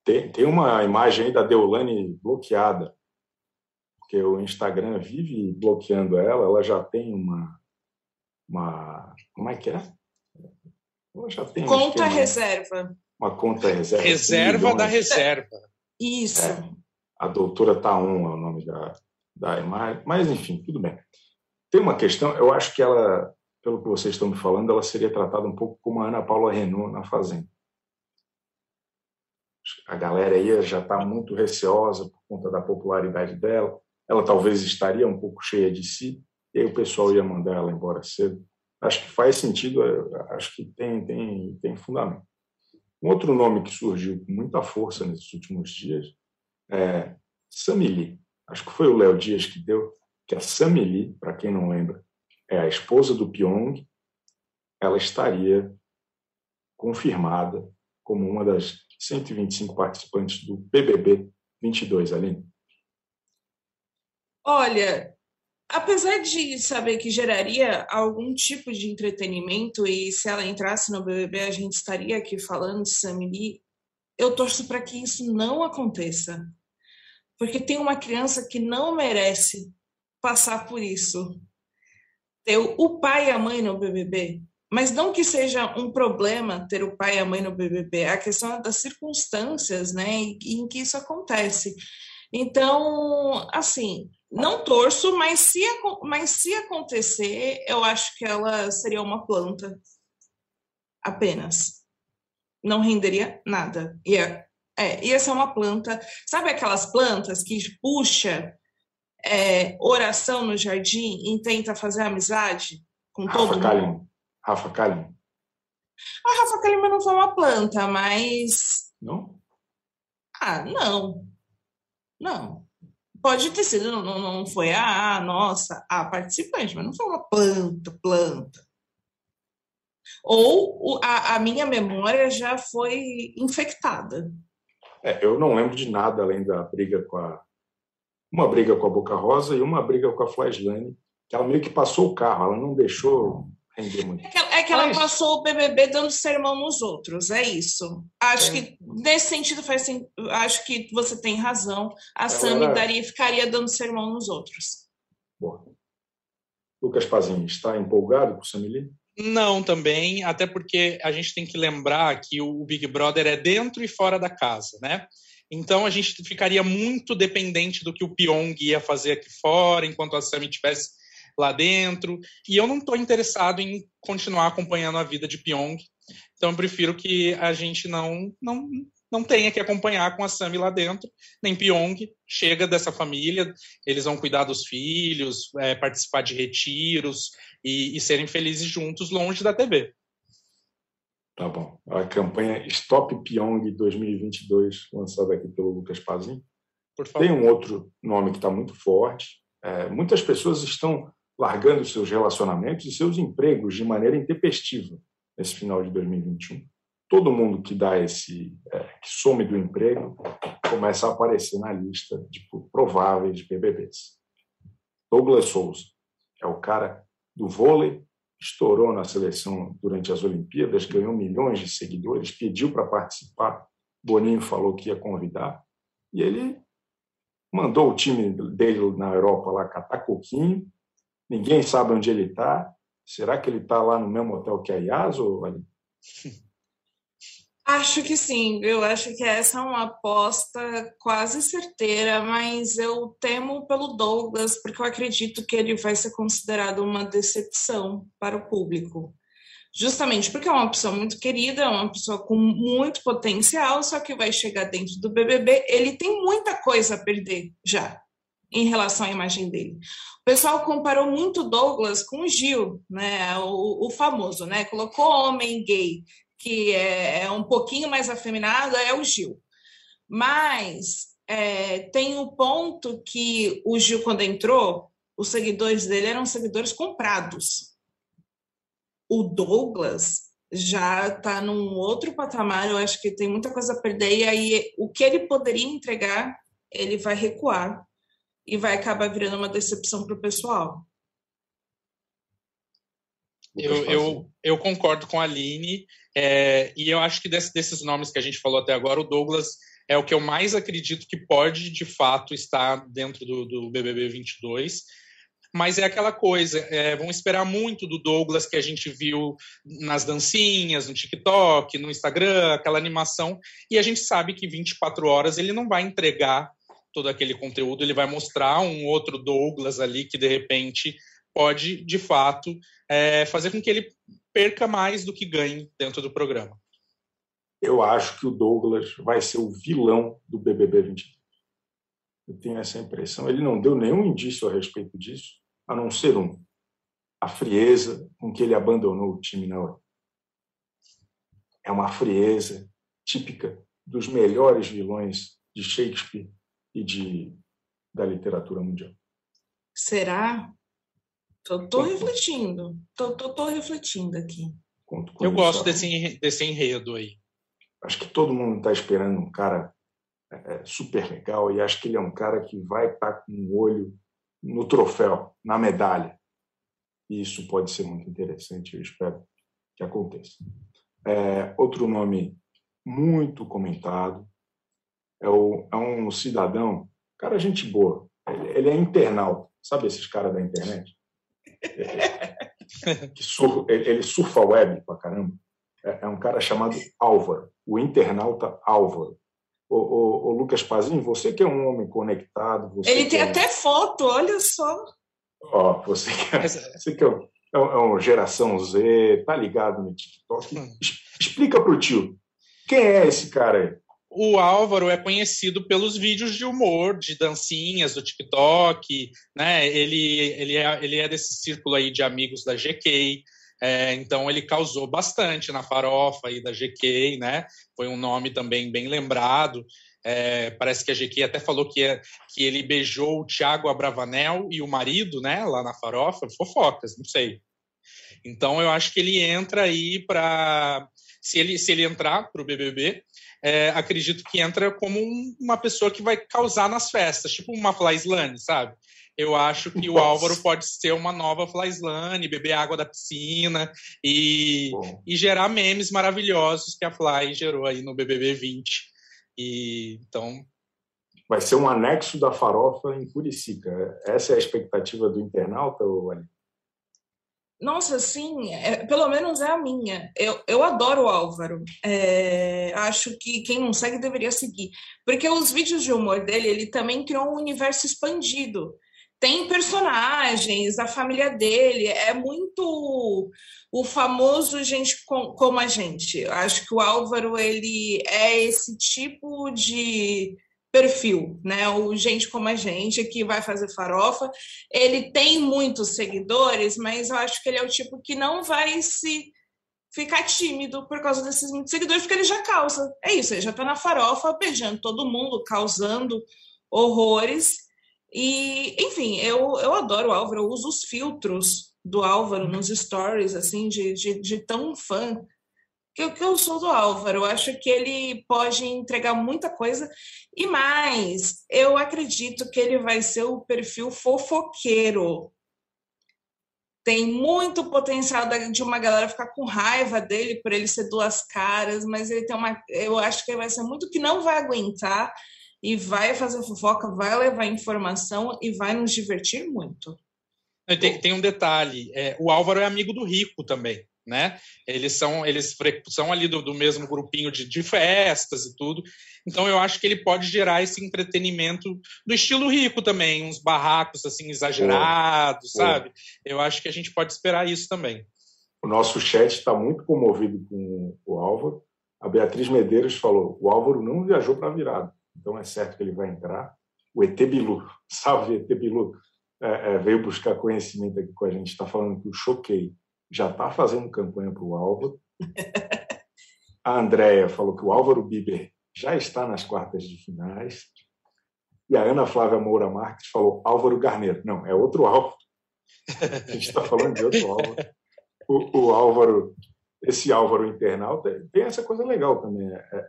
Tem, tem uma imagem aí da Deolane bloqueada, porque o Instagram vive bloqueando ela, ela já tem uma. uma como é que é? Ela já tem Conta esquema, reserva. uma conta reserva. Reserva da reserva. Isso. É. A doutora Taon é o nome da, da imagem, mas enfim, tudo bem. Tem uma questão, eu acho que ela, pelo que vocês estão me falando, ela seria tratada um pouco como a Ana Paula Renault na Fazenda. A galera aí já está muito receosa por conta da popularidade dela. Ela talvez estaria um pouco cheia de si, e aí o pessoal ia mandar ela embora cedo. Acho que faz sentido, acho que tem, tem, tem fundamento. Um outro nome que surgiu com muita força nesses últimos dias é Samili. Acho que foi o Léo Dias que deu, que a Samili, para quem não lembra, é a esposa do Pyong. Ela estaria confirmada como uma das 125 participantes do BBB 22, Aline. Olha, apesar de saber que geraria algum tipo de entretenimento e se ela entrasse no BBB a gente estaria aqui falando de Samiri, eu torço para que isso não aconteça. Porque tem uma criança que não merece passar por isso. Ter o pai e a mãe no BBB. Mas não que seja um problema ter o pai e a mãe no BBB, a questão é das circunstâncias né, em que isso acontece. Então, assim, não torço, mas se, mas se acontecer, eu acho que ela seria uma planta apenas. Não renderia nada. Ia, é, ia ser uma planta. Sabe aquelas plantas que puxa é, oração no jardim e tenta fazer amizade com todo Rafa mundo? Rafa Kalimann. A Rafa Kalimann não foi uma planta, mas Não? Ah, não. Não. Pode ter sido, não, não, não foi a, a nossa, a participante, mas não foi uma planta, planta. Ou a, a minha memória já foi infectada. É, eu não lembro de nada além da briga com a. Uma briga com a Boca Rosa e uma briga com a Flaslane, que ela meio que passou o carro, ela não deixou render muito. É que, é que ela Mas... passou o BBB dando sermão nos outros, é isso. Acho é. que nesse sentido faz acho que você tem razão. A Sami daria ficaria dando sermão nos outros. Boa. Lucas Pazinho, está empolgado com o Samili? Não, também, até porque a gente tem que lembrar que o Big Brother é dentro e fora da casa, né? Então a gente ficaria muito dependente do que o Pyong ia fazer aqui fora, enquanto a Sami estivesse lá dentro. E eu não estou interessado em continuar acompanhando a vida de Pyong. Então eu prefiro que a gente não, não, não tenha que acompanhar com a Sami lá dentro, nem Pyong. Chega dessa família, eles vão cuidar dos filhos, é, participar de retiros e, e serem felizes juntos longe da TV. Tá bom. A campanha Stop Pyong 2022, lançada aqui pelo Lucas Pazin. Tem um outro nome que está muito forte. É, muitas pessoas estão largando seus relacionamentos e seus empregos de maneira intempestiva nesse final de 2021 todo mundo que dá esse é, que some do emprego começa a aparecer na lista de prováveis BBBs. Douglas Souza é o cara do vôlei, estourou na seleção durante as Olimpíadas, ganhou milhões de seguidores, pediu para participar. Boninho falou que ia convidar e ele mandou o time dele na Europa lá catar coquinho. Ninguém sabe onde ele está. Será que ele está lá no mesmo hotel que a Yas ou? Acho que sim, eu acho que essa é uma aposta quase certeira, mas eu temo pelo Douglas, porque eu acredito que ele vai ser considerado uma decepção para o público. Justamente porque é uma pessoa muito querida, é uma pessoa com muito potencial, só que vai chegar dentro do BBB, ele tem muita coisa a perder já em relação à imagem dele. O pessoal comparou muito Douglas com o Gil, né, o, o famoso, né, colocou homem gay que é, é um pouquinho mais afeminado, é o Gil. Mas é, tem o ponto que o Gil, quando entrou, os seguidores dele eram seguidores comprados. O Douglas já está num outro patamar, eu acho que tem muita coisa a perder, e aí o que ele poderia entregar, ele vai recuar e vai acabar virando uma decepção para o pessoal. Eu, eu, eu, concordo com a Aline, é, e eu acho que desse, desses nomes que a gente falou até agora, o Douglas é o que eu mais acredito que pode, de fato, estar dentro do, do BBB 22. Mas é aquela coisa, é, vão esperar muito do Douglas que a gente viu nas dancinhas, no TikTok, no Instagram, aquela animação, e a gente sabe que 24 horas ele não vai entregar todo aquele conteúdo, ele vai mostrar um outro Douglas ali que de repente pode, de fato, é, fazer com que ele perca mais do que ganhe dentro do programa. Eu acho que o Douglas vai ser o vilão do BBB 22. Eu tenho essa impressão. Ele não deu nenhum indício a respeito disso, a não ser um: a frieza com que ele abandonou o time na hora. É uma frieza típica dos melhores vilões de Shakespeare e de, da literatura mundial. Será? Tô, tô refletindo. Tô, tô, tô, refletindo aqui. Eu gosto desse, desse enredo aí. Acho que todo mundo está esperando um cara é, é, super legal e acho que ele é um cara que vai estar tá com o um olho no troféu, na medalha. E isso pode ser muito interessante, eu espero que aconteça. É, outro nome muito comentado é, o, é um cidadão, cara gente boa, ele, ele é internauta, sabe esses caras da internet? Que sur, ele surfa web pra caramba. É, é, um cara chamado Álvaro, o internauta Álvaro. O Lucas Pazinho, você que é um homem conectado. ele tem é até foto, olha só. Ó, você que é, você que é, é, é uma geração Z, tá ligado no TikTok. Hum. Explica pro tio, quem é esse cara aí? O Álvaro é conhecido pelos vídeos de humor, de dancinhas do TikTok, né? Ele, ele, é, ele é desse círculo aí de amigos da GK, é, então ele causou bastante na farofa aí da GK, né? Foi um nome também bem lembrado. É, parece que a GK até falou que, é, que ele beijou o Thiago Abravanel e o marido, né? Lá na farofa, fofocas, não sei. Então eu acho que ele entra aí para se ele se ele entrar para o BBB, é, acredito que entra como um, uma pessoa que vai causar nas festas, tipo uma Flaislane, sabe? Eu acho que Nossa. o Álvaro pode ser uma nova Flaislane, beber água da piscina e, e gerar memes maravilhosos que a Fly gerou aí no BBB 20. E então vai ser um anexo da farofa em Curicica. Essa é a expectativa do internauta, Ali? Nossa, sim, é, pelo menos é a minha. Eu, eu adoro o Álvaro. É, acho que quem não segue deveria seguir. Porque os vídeos de humor dele, ele também criou um universo expandido. Tem personagens, a família dele, é muito o famoso gente com, como a gente. Acho que o Álvaro ele é esse tipo de perfil, né? O gente como a gente que vai fazer farofa. Ele tem muitos seguidores, mas eu acho que ele é o tipo que não vai se ficar tímido por causa desses muitos seguidores, porque ele já causa. É isso, ele já tá na farofa, beijando todo mundo, causando horrores. E, enfim, eu, eu adoro o Álvaro, eu uso os filtros do Álvaro nos stories, assim, de, de, de tão fã que, que eu sou do Álvaro. Eu acho que ele pode entregar muita coisa e mais. Eu acredito que ele vai ser o perfil fofoqueiro. Tem muito potencial de uma galera ficar com raiva dele por ele ser duas caras, mas ele tem uma. Eu acho que ele vai ser muito que não vai aguentar e vai fazer fofoca, vai levar informação e vai nos divertir muito. Tem, tem um detalhe: é, o Álvaro é amigo do Rico também né? Eles são eles são ali do, do mesmo grupinho de, de, festas e tudo. Então eu acho que ele pode gerar esse entretenimento do estilo rico também, uns barracos assim exagerados, sabe? Eu acho que a gente pode esperar isso também. O nosso chat está muito comovido com o Álvaro. A Beatriz Medeiros falou: o Álvaro não viajou para a virada, então é certo que ele vai entrar. O ET Bilu, salve ET Bilu, é, é, veio buscar conhecimento aqui com a gente. Está falando que o Choquei já está fazendo campanha para o Álvaro. A Andrea falou que o Álvaro Biber já está nas quartas de finais. E a Ana Flávia Moura Marques falou Álvaro Garneiro. Não, é outro Álvaro. A gente está falando de outro Álvaro. O, o, Álvaro, esse Álvaro internauta, tem essa coisa legal também. É, é,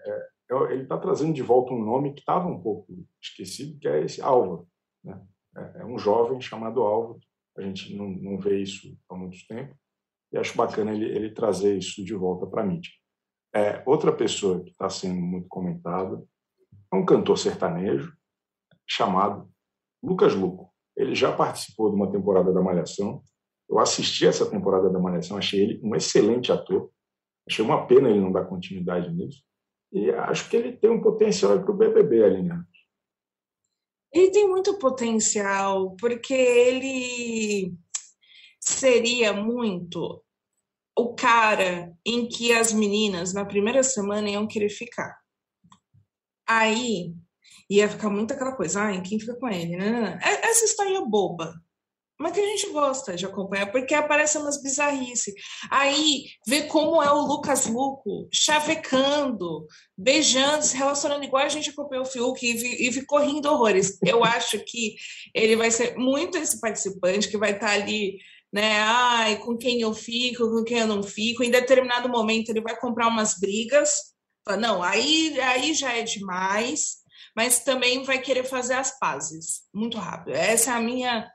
é ele está trazendo de volta um nome que estava um pouco esquecido, que é esse Álvaro. Né? É, é um jovem chamado Álvaro. A gente não, não vê isso há muito tempo. E acho bacana ele, ele trazer isso de volta para a mídia. É, outra pessoa que está sendo muito comentada é um cantor sertanejo chamado Lucas Luco. Ele já participou de uma temporada da Malhação. Eu assisti essa temporada da Malhação, achei ele um excelente ator. Achei uma pena ele não dar continuidade nisso. E acho que ele tem um potencial para o BBB, Aline. Ele tem muito potencial, porque ele seria muito o cara em que as meninas na primeira semana iam querer ficar. Aí ia ficar muito aquela coisa, ai, quem fica com ele? Né? Essa história boba, mas que a gente gosta de acompanhar, porque aparecem umas bizarrices. Aí vê como é o Lucas Luco chavecando, beijando, se relacionando igual a gente acompanhou o Fiuk e, e ficou rindo horrores. Eu acho que ele vai ser muito esse participante que vai estar ali né? Ai, com quem eu fico, com quem eu não fico. Em determinado momento ele vai comprar umas brigas. Não, aí, aí já é demais, mas também vai querer fazer as pazes muito rápido. Essa é a minha.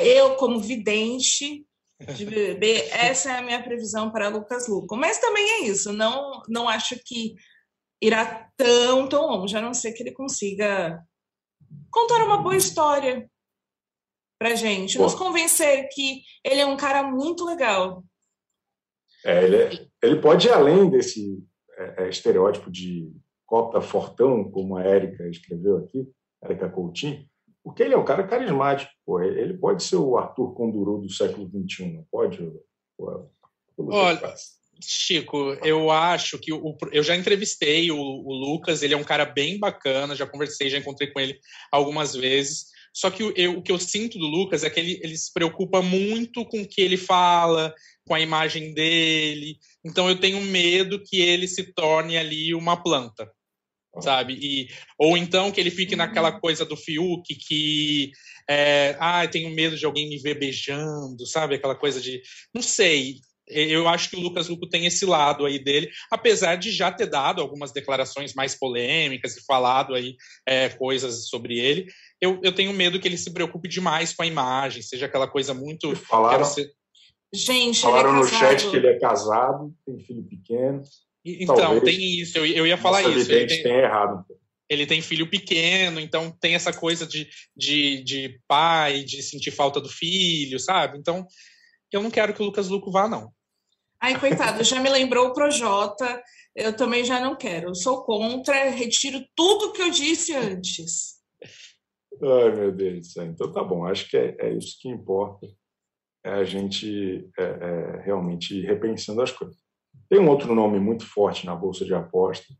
Eu, como vidente de BBB, essa é a minha previsão para Lucas Luco. Mas também é isso, não, não acho que irá tão, tão longe, a não ser que ele consiga contar uma boa história pra gente, Pô. nos convencer que ele é um cara muito legal. É, ele, é, ele pode ir além desse é, é, estereótipo de cota fortão, como a Érica escreveu aqui, Érica Coutinho, porque ele é um cara carismático. Pô. Ele pode ser o Arthur Conduru do século XXI, não pode? Pô, Olha, Chico, eu acho que o, eu já entrevistei o, o, Lucas, ele é um cara bem bacana, já conversei, já encontrei com ele algumas vezes. Só que eu, o que eu sinto do Lucas é que ele, ele se preocupa muito com o que ele fala, com a imagem dele. Então eu tenho medo que ele se torne ali uma planta. sabe? E, ou então que ele fique uhum. naquela coisa do Fiuk que é, ah, tenho medo de alguém me ver beijando, sabe? Aquela coisa de. Não sei. Eu acho que o Lucas Luco tem esse lado aí dele, apesar de já ter dado algumas declarações mais polêmicas e falado aí é, coisas sobre ele. Eu, eu tenho medo que ele se preocupe demais com a imagem, seja aquela coisa muito. Falaram, ser... Gente, falaram é no chat que ele é casado, tem filho pequeno. Então, Talvez tem isso, eu, eu ia falar isso. Ele tem, tem errado. Ele tem filho pequeno, então tem essa coisa de, de, de pai, de sentir falta do filho, sabe? Então, eu não quero que o Lucas Luco vá, não. Ai, coitado, já me lembrou o Projota, eu também já não quero. Eu sou contra, retiro tudo que eu disse antes. Ai, meu Deus do céu. Então tá bom, acho que é, é isso que importa. É a gente é, é, realmente repensando as coisas. Tem um outro nome muito forte na Bolsa de Aposta,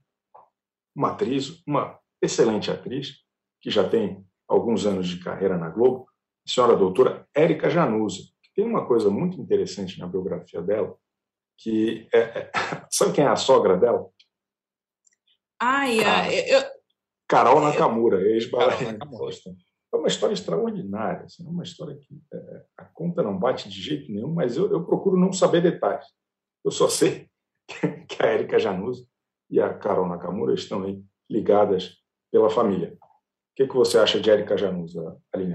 uma atriz, uma excelente atriz, que já tem alguns anos de carreira na Globo, a senhora doutora Érica Januza. Tem uma coisa muito interessante na biografia dela, que é, é, sabe quem é a sogra dela? Ai, ai eu... Carol Nakamura, ex-bailarina É uma história extraordinária, assim, é uma história que é, a conta não bate de jeito nenhum, mas eu, eu procuro não saber detalhes. Eu só sei que a Érica Januza e a Carol Nakamura estão aí ligadas pela família. O que, que você acha de Érica Januza, Aline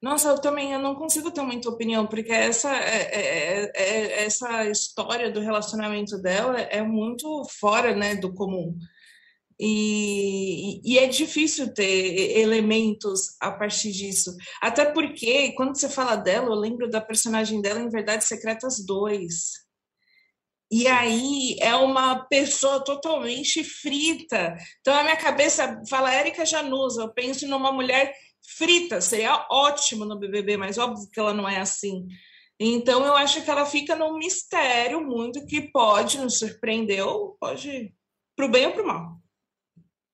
Nossa, eu também eu não consigo ter muita opinião, porque essa, é, é, é, é, essa história do relacionamento dela é muito fora né, do comum. E, e, é difícil ter elementos a partir disso. Até porque, quando você fala dela, eu lembro da personagem dela em Verdades Secretas 2 e aí é uma pessoa totalmente frita. Então a minha cabeça fala Érica Januza, eu penso numa mulher frita, seria ótimo no BBB, mas óbvio que ela não é assim. Então eu acho que ela fica num mistério muito que pode nos surpreender ou pode para o bem ou para o mal.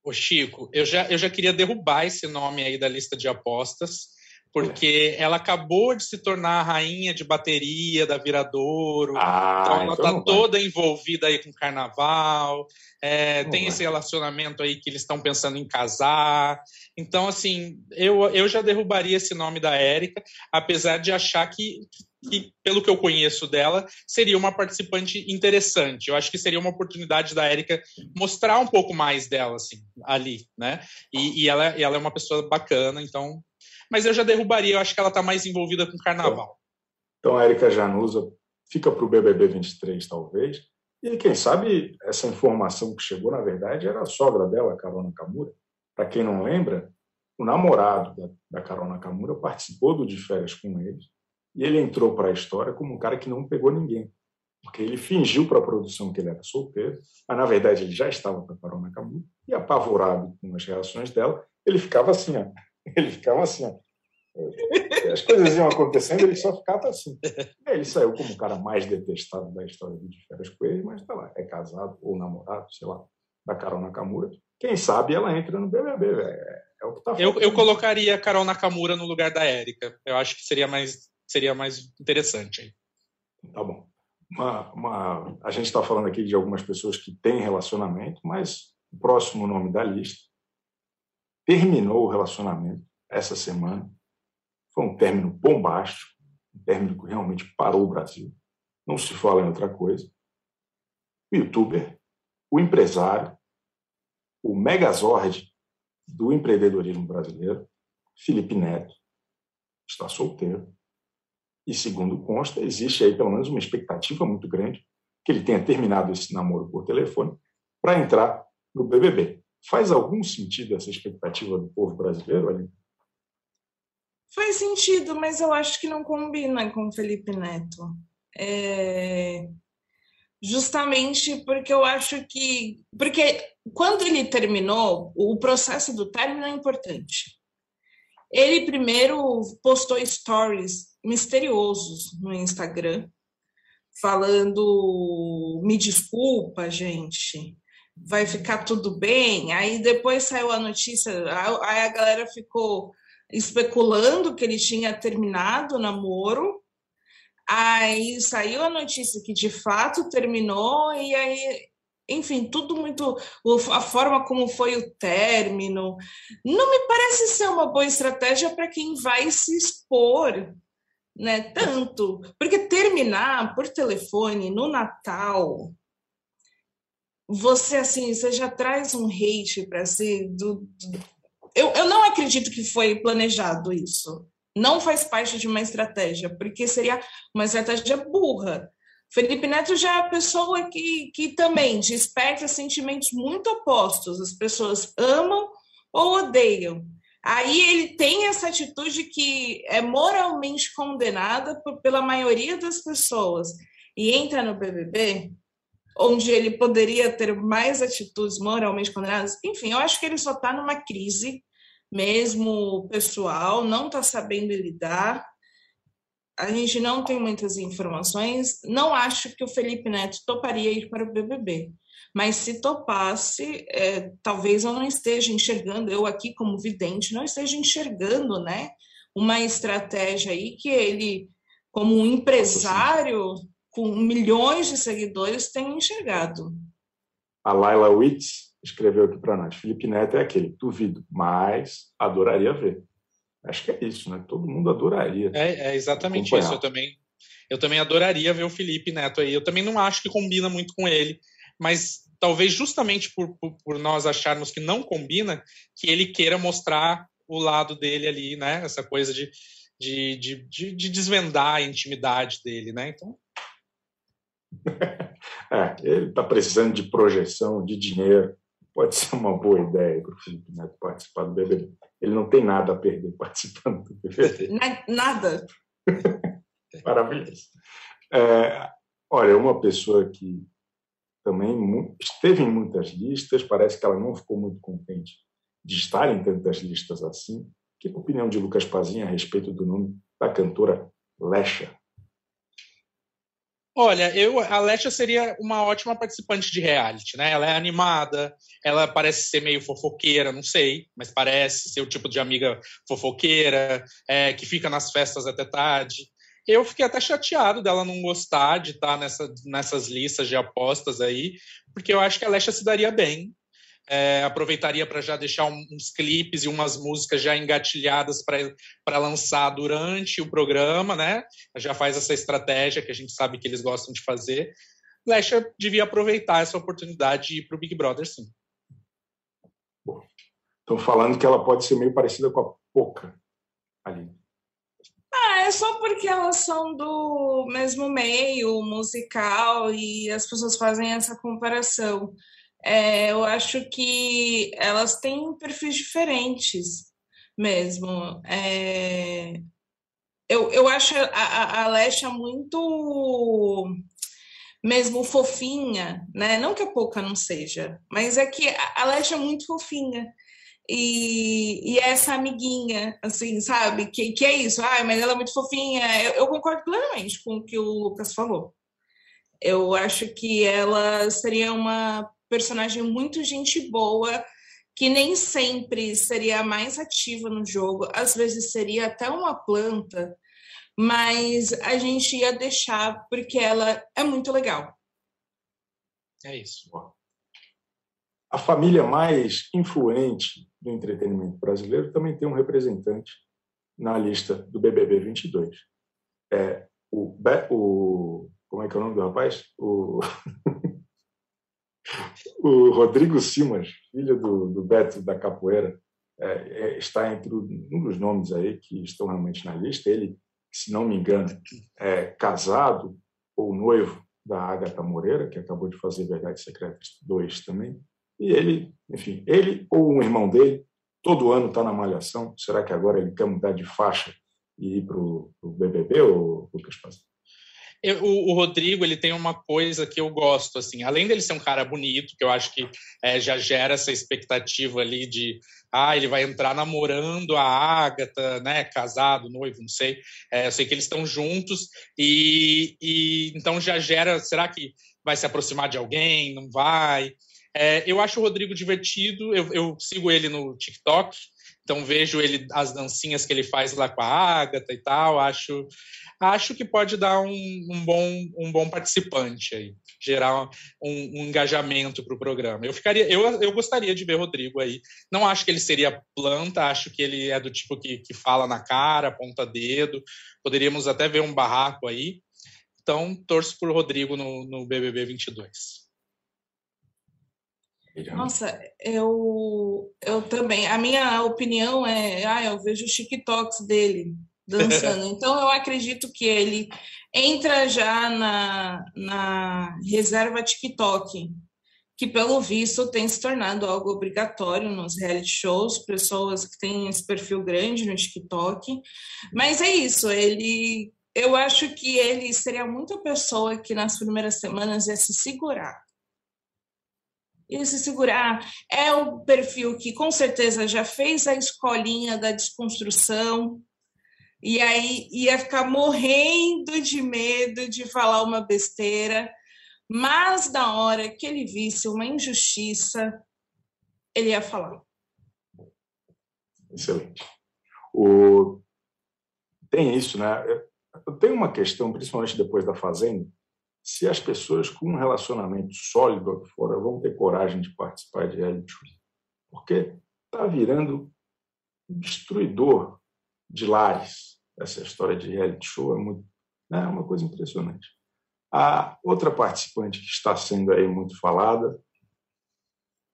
Ô Chico, eu já, eu já queria derrubar esse nome aí da lista de apostas porque ela acabou de se tornar a rainha de bateria da Viradouro. Ah, então ela está então toda envolvida aí com carnaval. É, tem vai. esse relacionamento aí que eles estão pensando em casar. Então, assim, eu, eu já derrubaria esse nome da Érica, apesar de achar que, que, pelo que eu conheço dela, seria uma participante interessante. Eu acho que seria uma oportunidade da Érica mostrar um pouco mais dela, assim, ali, né? E, e ela, e ela é uma pessoa bacana, então mas eu já derrubaria, eu acho que ela está mais envolvida com carnaval. Então, a Erika Januza fica para o BBB 23, talvez. E quem sabe essa informação que chegou, na verdade, era a sogra dela, a Carol Nakamura. Para quem não lembra, o namorado da, da Carol participou do De Férias com eles e ele entrou para a história como um cara que não pegou ninguém. Porque ele fingiu para a produção que ele era solteiro, mas na verdade ele já estava com a Carol Nakamura e apavorado com as reações dela, ele ficava assim, ó, Ele ficava assim, ó. As coisas iam acontecendo, ele só ficava assim. Ele saiu como o cara mais detestado da história de Férias com ele, mas tá lá, é casado ou namorado, sei lá, da Carol Nakamura. Quem sabe ela entra no BBB, é, é o que tá eu, eu colocaria a Carol Nakamura no lugar da Érica. Eu acho que seria mais, seria mais interessante aí. Tá bom. Uma, uma, a gente está falando aqui de algumas pessoas que têm relacionamento, mas o próximo nome da lista terminou o relacionamento essa semana. Foi um término bombástico, um término que realmente parou o Brasil. Não se fala em outra coisa. O youtuber, o empresário, o megazord do empreendedorismo brasileiro, Felipe Neto, está solteiro. E, segundo consta, existe aí pelo menos uma expectativa muito grande que ele tenha terminado esse namoro por telefone para entrar no BBB. Faz algum sentido essa expectativa do povo brasileiro, ali? Faz sentido, mas eu acho que não combina com Felipe Neto. É... Justamente porque eu acho que. Porque quando ele terminou, o processo do término é importante. Ele primeiro postou stories misteriosos no Instagram, falando: me desculpa, gente, vai ficar tudo bem. Aí depois saiu a notícia, aí a galera ficou especulando que ele tinha terminado o namoro. Aí saiu a notícia que de fato terminou, e aí enfim, tudo muito. A forma como foi o término. Não me parece ser uma boa estratégia para quem vai se expor né? Tanto. Porque terminar por telefone no Natal. Você assim, você já traz um hate para si do, do, eu, eu não acredito que foi planejado isso. Não faz parte de uma estratégia, porque seria uma estratégia burra. Felipe Neto já é a pessoa que, que também desperta sentimentos muito opostos. As pessoas amam ou odeiam. Aí ele tem essa atitude que é moralmente condenada por, pela maioria das pessoas e entra no BBB, onde ele poderia ter mais atitudes moralmente condenadas. Enfim, eu acho que ele só está numa crise mesmo pessoal, não está sabendo lidar. A gente não tem muitas informações. Não acho que o Felipe Neto toparia ir para o BBB mas se topasse, é, talvez eu não esteja enxergando, eu aqui como vidente, não esteja enxergando, né, uma estratégia aí que ele, como um empresário com milhões de seguidores, tem enxergado. A Laila Witz escreveu aqui para nós, Felipe Neto é aquele, duvido, mas adoraria ver. Acho que é isso, né? Todo mundo adoraria. É, é exatamente acompanhar. isso. Eu também, eu também adoraria ver o Felipe Neto aí. Eu também não acho que combina muito com ele mas talvez justamente por, por, por, nós acharmos que não combina, que ele queira mostrar o lado dele ali, né? Essa coisa de, de, de, de, de desvendar a intimidade dele, né? Então. É, ele está precisando de projeção, de dinheiro. Pode ser uma boa ideia para o Felipe Neto participar do BBB. Ele não tem nada a perder participando do BBB. Nada. Maravilhoso. É, olha, uma pessoa que também esteve em muitas listas, parece que ela não ficou muito contente de estar em tantas listas assim. Que opinião de Lucas Pazinha a respeito do nome da cantora Lesha? Olha, eu, a Lesha seria uma ótima participante de reality, né? Ela é animada, ela parece ser meio fofoqueira, não sei, mas parece ser o tipo de amiga fofoqueira, é, que fica nas festas até tarde. Eu fiquei até chateado dela não gostar de estar nessa, nessas listas de apostas aí, porque eu acho que a Lesha se daria bem. É, aproveitaria para já deixar uns clipes e umas músicas já engatilhadas para lançar durante o programa, né? Já faz essa estratégia que a gente sabe que eles gostam de fazer. Lesha devia aproveitar essa oportunidade e ir para o Big Brother, sim. Estão falando que ela pode ser meio parecida com a Poca ali. Ah, é só porque elas são do mesmo meio musical e as pessoas fazem essa comparação. É, eu acho que elas têm perfis diferentes mesmo. É, eu, eu acho a, a muito mesmo fofinha, né? Não que a Pouca não seja, mas é que a Alexa é muito fofinha e, e essa amiguinha, assim, sabe? Que, que é isso, ah, mas ela é muito fofinha. Eu, eu concordo plenamente com o que o Lucas falou. Eu acho que ela seria uma personagem muito gente boa, que nem sempre seria a mais ativa no jogo, às vezes seria até uma planta, mas a gente ia deixar porque ela é muito legal. É isso. A família mais influente do entretenimento brasileiro também tem um representante na lista do BBB 22. É o, Be o como é que é o nome do rapaz? O, o Rodrigo Simas, filho do, do Beto da Capoeira, é, é, está entre um dos nomes aí que estão realmente na lista. Ele, se não me engano, é casado ou noivo da Agatha Moreira, que acabou de fazer Verdades Secretas 2 também. E ele, enfim, ele ou um irmão dele, todo ano está na malhação. Será que agora ele quer mudar de faixa e ir para o BBB ou Lucas Paz? o, o, Rodrigo ele tem uma coisa que eu gosto assim, além dele ser um cara bonito, que eu acho que é, já gera essa expectativa ali de ah, ele vai entrar namorando a Ágata, né, casado, noivo, não sei. É, eu sei que eles estão juntos e, e então já gera, será que vai se aproximar de alguém? Não vai? É, eu acho o Rodrigo divertido, eu, eu, sigo ele no TikTok, Então vejo ele as dancinhas que ele faz lá com a Agatha e tal, acho acho que pode dar um, um bom um bom participante aí, gerar um, um engajamento para o programa. Eu ficaria eu, eu gostaria de ver Rodrigo aí. Não acho que ele seria planta, acho que ele é do tipo que, que fala na cara, aponta dedo. Poderíamos até ver um barraco aí. Então, torço por Rodrigo no, no BBB 22. Nossa, eu, eu também. A minha opinião é, ah, eu vejo os TikToks dele dançando. então eu acredito que ele entra já na, na reserva TikTok, que pelo visto tem se tornado algo obrigatório nos reality shows, pessoas que têm esse perfil grande no TikTok. Mas é isso, ele eu acho que ele seria muita pessoa que nas primeiras semanas ia se segurar e se segurar. É o perfil que com certeza já fez a escolinha da desconstrução e aí ia ficar morrendo de medo de falar uma besteira, mas na hora que ele visse uma injustiça, ele ia falar. Excelente. O... Tem isso, né? Eu tenho uma questão, principalmente depois da Fazenda, se as pessoas com um relacionamento sólido aqui fora vão ter coragem de participar de reality show. Porque está virando um destruidor de lares. Essa história de reality show é, muito, né, é uma coisa impressionante. A outra participante que está sendo aí muito falada,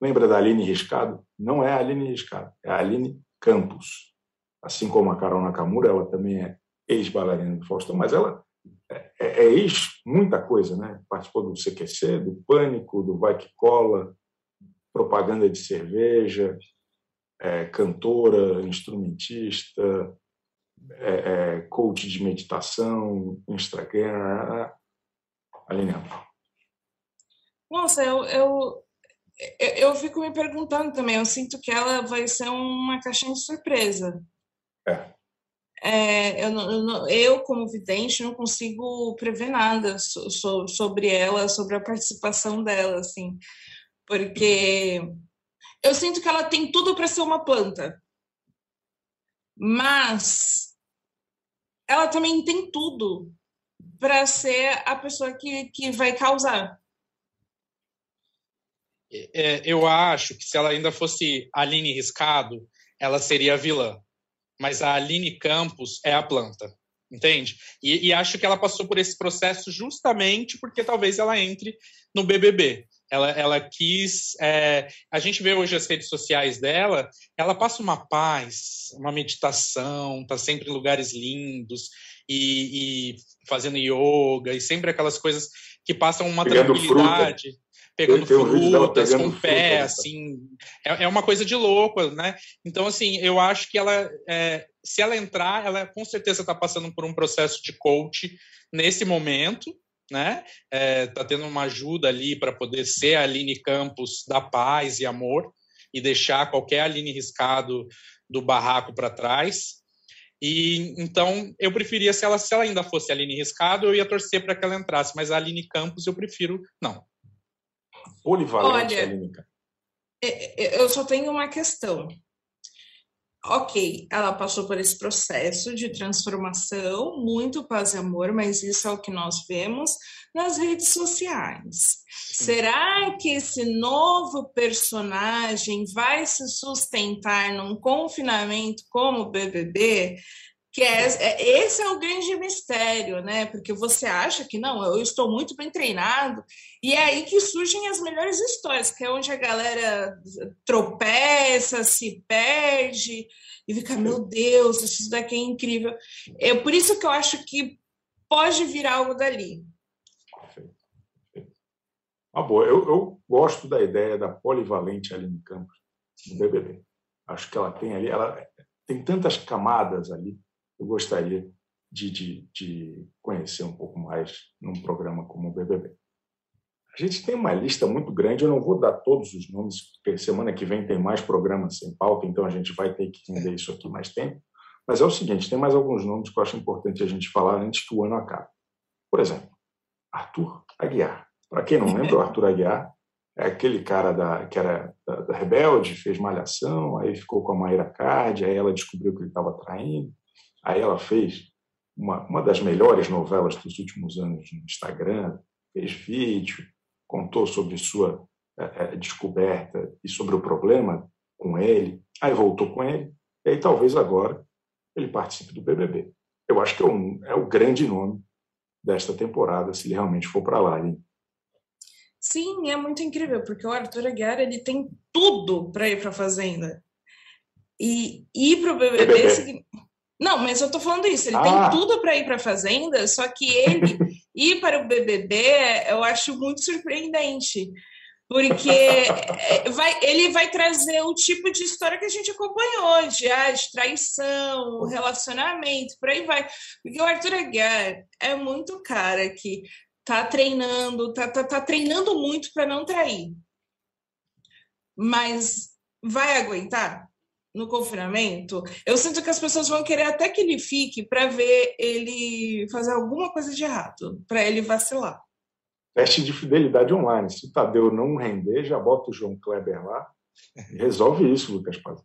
lembra da Aline Riscado? Não é a Aline Riscado, é a Aline Campos. Assim como a Carol Nakamura, ela também é ex-bailarina do Faustão, mas ela é, é, ex muita coisa, né? Participou do CQC, do Pânico, do Vai Que Cola, propaganda de cerveja, é, cantora, instrumentista, é, é coach de meditação, Instagram, Aline. Nossa, eu, eu, eu fico me perguntando também, eu sinto que ela vai ser uma caixinha de surpresa. É é, eu, eu, eu, como vidente, não consigo prever nada so, so, sobre ela, sobre a participação dela, assim, porque eu sinto que ela tem tudo para ser uma planta, mas ela também tem tudo para ser a pessoa que, que vai causar. É, eu acho que se ela ainda fosse Aline Riscado, ela seria vilã mas a Aline Campos é a planta, entende? E, e, acho que ela passou por esse processo justamente porque talvez ela entre no BBB. Ela, ela quis. É, a gente vê hoje as redes sociais dela, ela passa uma paz, uma meditação, tá sempre em lugares lindos e, e fazendo yoga e sempre aquelas coisas que passam uma Pegando tranquilidade. Fruta pegando frutas com o pé, fruta, assim, é, é, uma coisa de louco, né? Então, assim, eu acho que ela, é, se ela entrar, ela com certeza está passando por um processo de coach nesse momento, né? É, tá tendo uma ajuda ali para poder ser a Aline Campos da paz e amor e deixar qualquer Aline riscado do barraco para trás. E então eu preferia se ela se ela ainda fosse a Aline Riscado, eu ia torcer para que ela entrasse, mas a Aline Campos eu prefiro não polivalente Olha? É, é, eu só tenho uma questão. Ok, ela passou por esse processo de transformação, muito paz e amor, mas isso é o que nós vemos nas redes sociais. Será que esse novo personagem vai se sustentar num confinamento como o BBB? Que é, é, esse é o grande mistério, né? Porque você acha que não, eu estou muito bem treinado, e é aí que surgem as melhores histórias, que é onde a galera tropeça, se perde e fica, meu Deus, isso daqui é incrível. É por isso que eu acho que pode vir algo dali. Ah, boa. Eu, eu gosto da ideia da polivalente Aline Campos no BBB. Acho que ela tem ali, ela tem tantas camadas ali eu gostaria de, de, de conhecer um pouco mais num programa como o BBB. A gente tem uma lista muito grande, eu não vou dar todos os nomes, porque semana que vem tem mais programas sem pauta, então a gente vai ter que entender isso aqui mais tempo. Mas é o seguinte, tem mais alguns nomes que eu acho importante a gente falar antes que o ano acabe. Por exemplo, Arthur Aguiar. Para quem não lembra, o Arthur Aguiar é aquele cara da, que era da, da Rebelde, fez Malhação, aí ficou com a Mayra Card, aí ela descobriu que ele estava traindo, aí ela fez uma, uma das melhores novelas dos últimos anos no Instagram, fez vídeo, contou sobre sua é, é, descoberta e sobre o problema com ele, aí voltou com ele, e aí talvez agora ele participe do BBB. Eu acho que é, um, é o grande nome desta temporada, se ele realmente for para lá. Hein? Sim, é muito incrível, porque o Arthur Aguiar ele tem tudo para ir para a Fazenda. E ir para o BBB. BBB. Não, mas eu tô falando isso, ele ah. tem tudo para ir para a Fazenda, só que ele ir para o BBB eu acho muito surpreendente. Porque vai, ele vai trazer o tipo de história que a gente acompanhou, de, ah, de traição, relacionamento, por aí vai. Porque o Arthur Aguiar é muito cara que tá treinando, tá, tá, tá treinando muito para não trair. Mas vai aguentar no confinamento? Eu sinto que as pessoas vão querer até que ele fique para ver ele fazer alguma coisa de errado, para ele vacilar. Teste de fidelidade online. Se o Tadeu não render, já bota o João Kleber lá e resolve isso, Lucas Paz.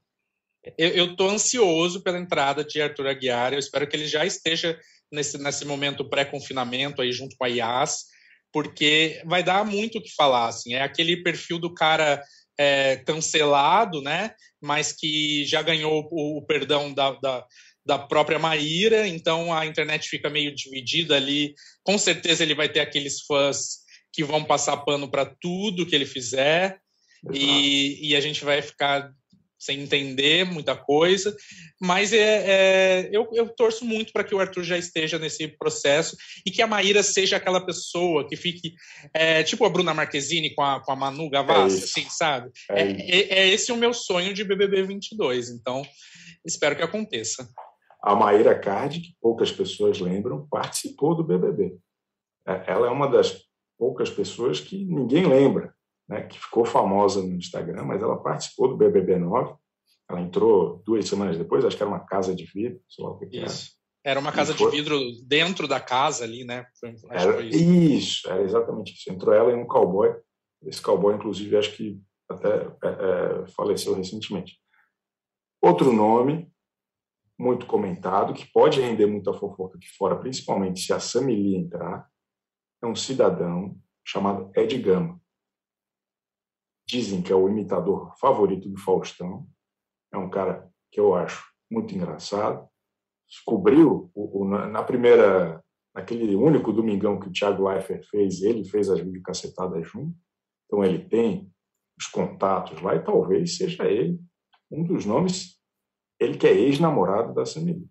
Eu estou ansioso pela entrada de Arthur Aguiar. Eu espero que ele já esteja nesse, nesse momento pré-confinamento aí junto com a IAS, porque vai dar muito o que falar. Assim. É aquele perfil do cara é, cancelado, né? Mas que já ganhou o, o perdão da, da, da, própria Maíra, então a internet fica meio dividida ali. Com certeza ele vai ter aqueles fãs que vão passar pano para tudo que ele fizer. E, e, a gente vai ficar sem entender muita coisa, mas é, é eu, eu, torço muito para que o Arthur já esteja nesse processo e que a Maíra seja aquela pessoa que fique é, tipo a Bruna Marquezine com a, com a Manu Gavassi, é assim, sabe? É, é, é, é, esse o meu sonho de BBB 22, então espero que aconteça. A Maíra Card, que poucas pessoas lembram, participou do BBB. Ela é uma das poucas pessoas que ninguém lembra né, que ficou famosa no Instagram, mas ela participou do BBB 9. Ela entrou duas semanas depois, acho que era uma casa de vidro, sei lá o que. Era. Era uma casa foi... de vidro dentro da casa ali, né? Era, isso. isso. era exatamente isso. Entrou ela e um cowboy. Esse cowboy, inclusive, acho que até é, é, faleceu recentemente. Outro nome muito comentado, que pode render muita fofoca aqui fora, principalmente se a Samili entrar, é um cidadão chamado Ed Gama dizem que é o imitador favorito do Faustão. É um cara que eu acho muito engraçado. Descobriu o, o, na primeira, naquele único domingão que o Thiago Leifert fez, ele fez as videocacetadas junto. Então ele tem os contatos lá e talvez seja ele um dos nomes, ele que é ex-namorado da Sameli.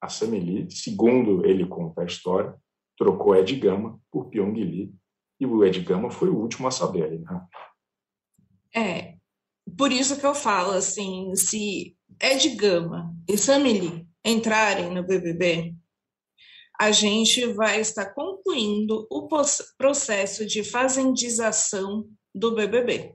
A Sameli, segundo ele conta a história, trocou Ed Gama por Pyong Lee e o Ed Gama foi o último a saber. Né? É, por isso que eu falo assim, se Ed Gama e Samili entrarem no BBB, a gente vai estar concluindo o processo de fazendização do BBB.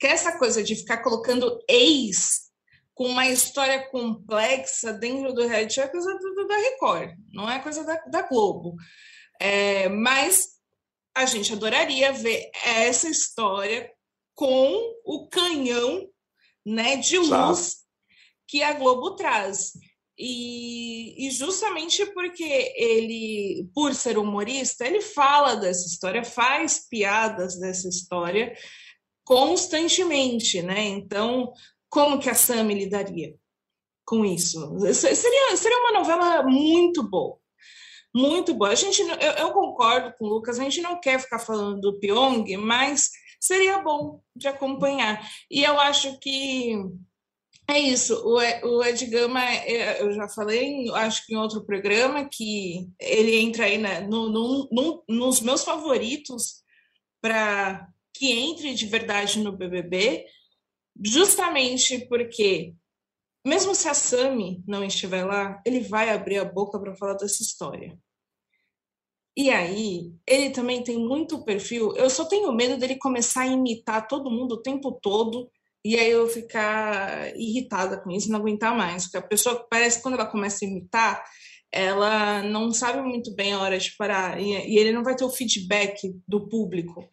Que é essa coisa de ficar colocando ex com uma história complexa dentro do reality é coisa da Record, não é coisa da, da Globo. É, mas a gente adoraria ver essa história com o canhão né, de luz que a Globo traz. E, e, justamente porque ele, por ser humorista, ele fala dessa história, faz piadas dessa história constantemente, né? Então, como que a Sam lidaria com isso? Seria, seria uma novela muito boa. Muito boa. A gente, eu, eu concordo com o Lucas, a gente não quer ficar falando do Pyong, mas seria bom de acompanhar. E eu acho que é isso. O, o Ed Gama, é, eu já falei, acho que em outro programa, que ele entra aí na, no, no, no, nos meus favoritos para que entre de verdade no BBB, justamente porque mesmo se a Sami não estiver lá, ele vai abrir a boca para falar dessa história. E aí, ele também tem muito perfil. Eu só tenho medo dele começar a imitar todo mundo o tempo todo e aí eu ficar irritada com isso, não aguentar mais. Porque a pessoa parece que quando ela começa a imitar, ela não sabe muito bem a hora de parar e, ele não vai ter o feedback do público.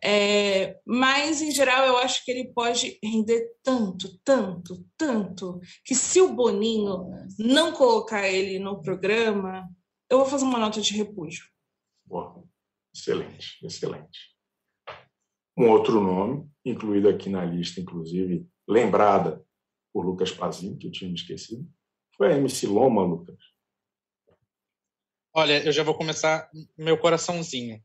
É, mas, em geral, eu acho que ele pode render tanto, tanto, tanto, que se o Boninho não colocar ele no programa, eu vou fazer uma nota de repúdio. Boa. Excelente, excelente. Um outro nome, incluído aqui na lista, inclusive, lembrada por Lucas Pazin, que eu tinha me esquecido, foi a MC Loma, Lucas. Olha, eu já vou começar meu coraçãozinho.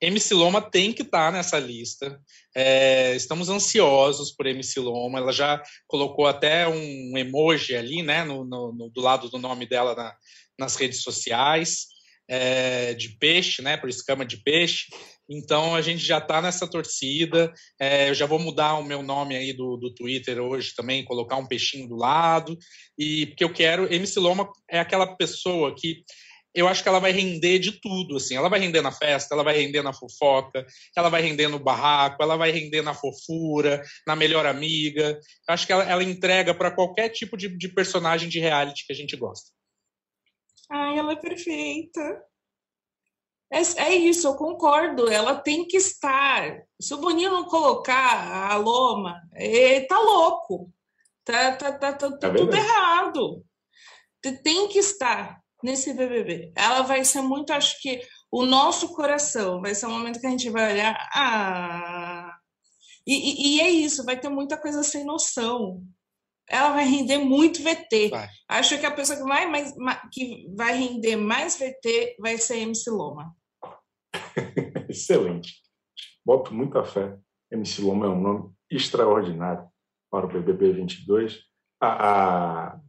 MC Loma tem que estar tá nessa lista. É, estamos ansiosos por MC Loma. Ela já colocou até um emoji ali, né, no, no, no do lado do nome dela na, nas redes sociais, é, de peixe, né, por escama de peixe. Então a gente já está nessa torcida. É, eu já vou mudar o meu nome aí do, do Twitter hoje também, colocar um peixinho do lado. E porque eu quero. MC Loma é aquela pessoa que eu acho que ela vai render de tudo, assim. Ela vai render na festa, ela vai render na fofoca, ela vai render no barraco, ela vai render na fofura, na melhor amiga. Eu acho que ela, ela entrega para qualquer tipo de, de, personagem de reality que a gente gosta. Ai, ela é perfeita. É, é isso, eu concordo. Ela tem que estar. Se o Boninho não colocar a Loma, ele tá louco. Tá, tá, tá, tá, tá é tudo errado. Tem que estar nesse BBB. Ela vai ser muito, acho que, o nosso coração. Vai ser um momento que a gente vai olhar. Ah. E, e, e é isso, vai ter muita coisa sem noção. Ela vai render muito VT. Vai. Acho que a pessoa que vai, mais, que vai render mais VT vai ser MC Loma. Excelente. Boto muita fé. MC Loma é um nome extraordinário para o BBB 22. A, a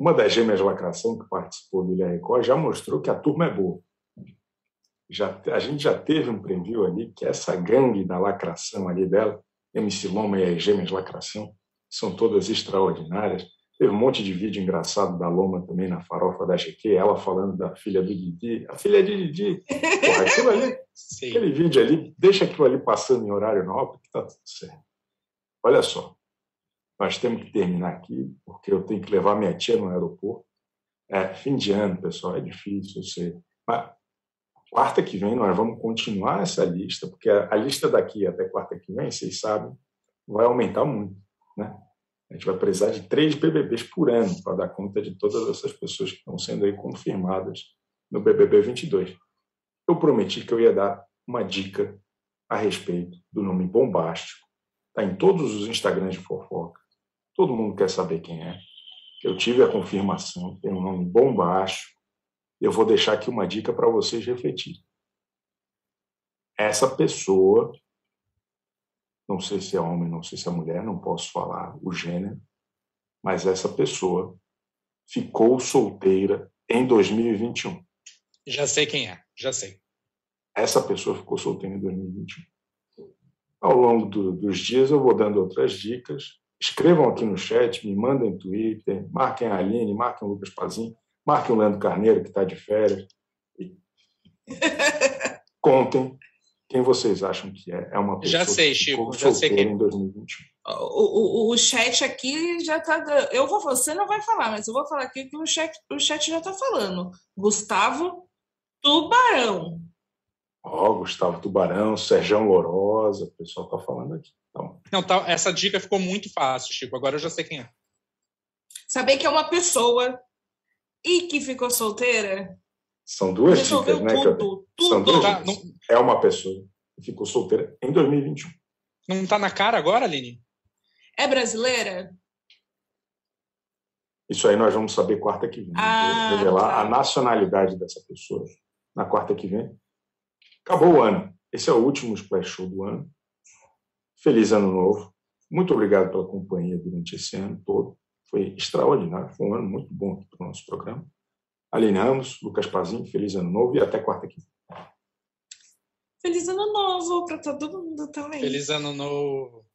uma das gêmeas lacração que participou do Ilha Record já mostrou que a turma é boa. Já, a gente já teve um preview ali que essa gangue da lacração ali dela, MC Loma e as gêmeas lacração, são todas extraordinárias. Teve um monte de vídeo engraçado da Loma também na farofa da GQ, ela falando da filha do Didi. A filha de Didi. Porra, aquilo ali, aquele vídeo ali, deixa aquilo ali passando em horário nobre, que está tudo certo. Olha só, nós temos que terminar aqui, porque eu tenho que levar minha tia no aeroporto. É fim de ano, pessoal, é difícil, eu sei. Mas quarta que vem nós vamos continuar essa lista, porque a, lista daqui até quarta que vem, vocês sabem, vai aumentar muito. Né? A gente vai precisar de três BBBs por ano para dar conta de todas essas pessoas que estão sendo aí confirmadas no BBB 22. Eu prometi que eu ia dar uma dica a respeito do nome bombástico. Está em todos os Instagrams de fofoca. Todo mundo quer saber quem é. Eu tive a confirmação, tem um nome bombástico. Eu vou deixar aqui uma dica para vocês refletirem. Essa pessoa, não sei se é homem, não sei se é mulher, não posso falar o gênero, mas essa pessoa ficou solteira em 2021. Já sei quem é, já sei. Essa pessoa ficou solteira em 2021. Ao longo do, dos dias eu vou dando outras dicas Escrevam aqui no chat, me mandem Twitter, marquem a Aline, marquem o Lucas Pazin, marquem o Leandro Carneiro, que está de férias. E... Contem quem vocês acham que é. É uma pessoa já sei, Chico, já sei quem. em 2021. O, o, o chat aqui já está. Eu vou, você não vai falar, mas eu vou falar aqui que o chat, o chat já está falando. Gustavo Tubarão. Ó, oh, Gustavo Tubarão, Serjão Lorosa, o pessoal está falando aqui. Então... Não, tá, essa dica ficou muito fácil, Chico. Agora eu já sei quem é. Saber que é uma pessoa e que ficou solteira. São duas dicas, né? Tudo, tudo. São duas tá, não... É uma pessoa que ficou solteira em 2021. Não está na cara agora, Aline? É brasileira? Isso aí nós vamos saber quarta que vem. Ah, revelar tá. a nacionalidade dessa pessoa na quarta que vem. Acabou o ano. Esse é o último Splash Show do ano. Feliz ano novo. Muito obrigado pela companhia durante esse ano todo. Foi extraordinário. Foi um ano muito bom para o nosso programa. Aline Ramos, Lucas Pazinho, feliz ano novo e até quarta aqui. Feliz ano novo para todo mundo também. Feliz ano novo.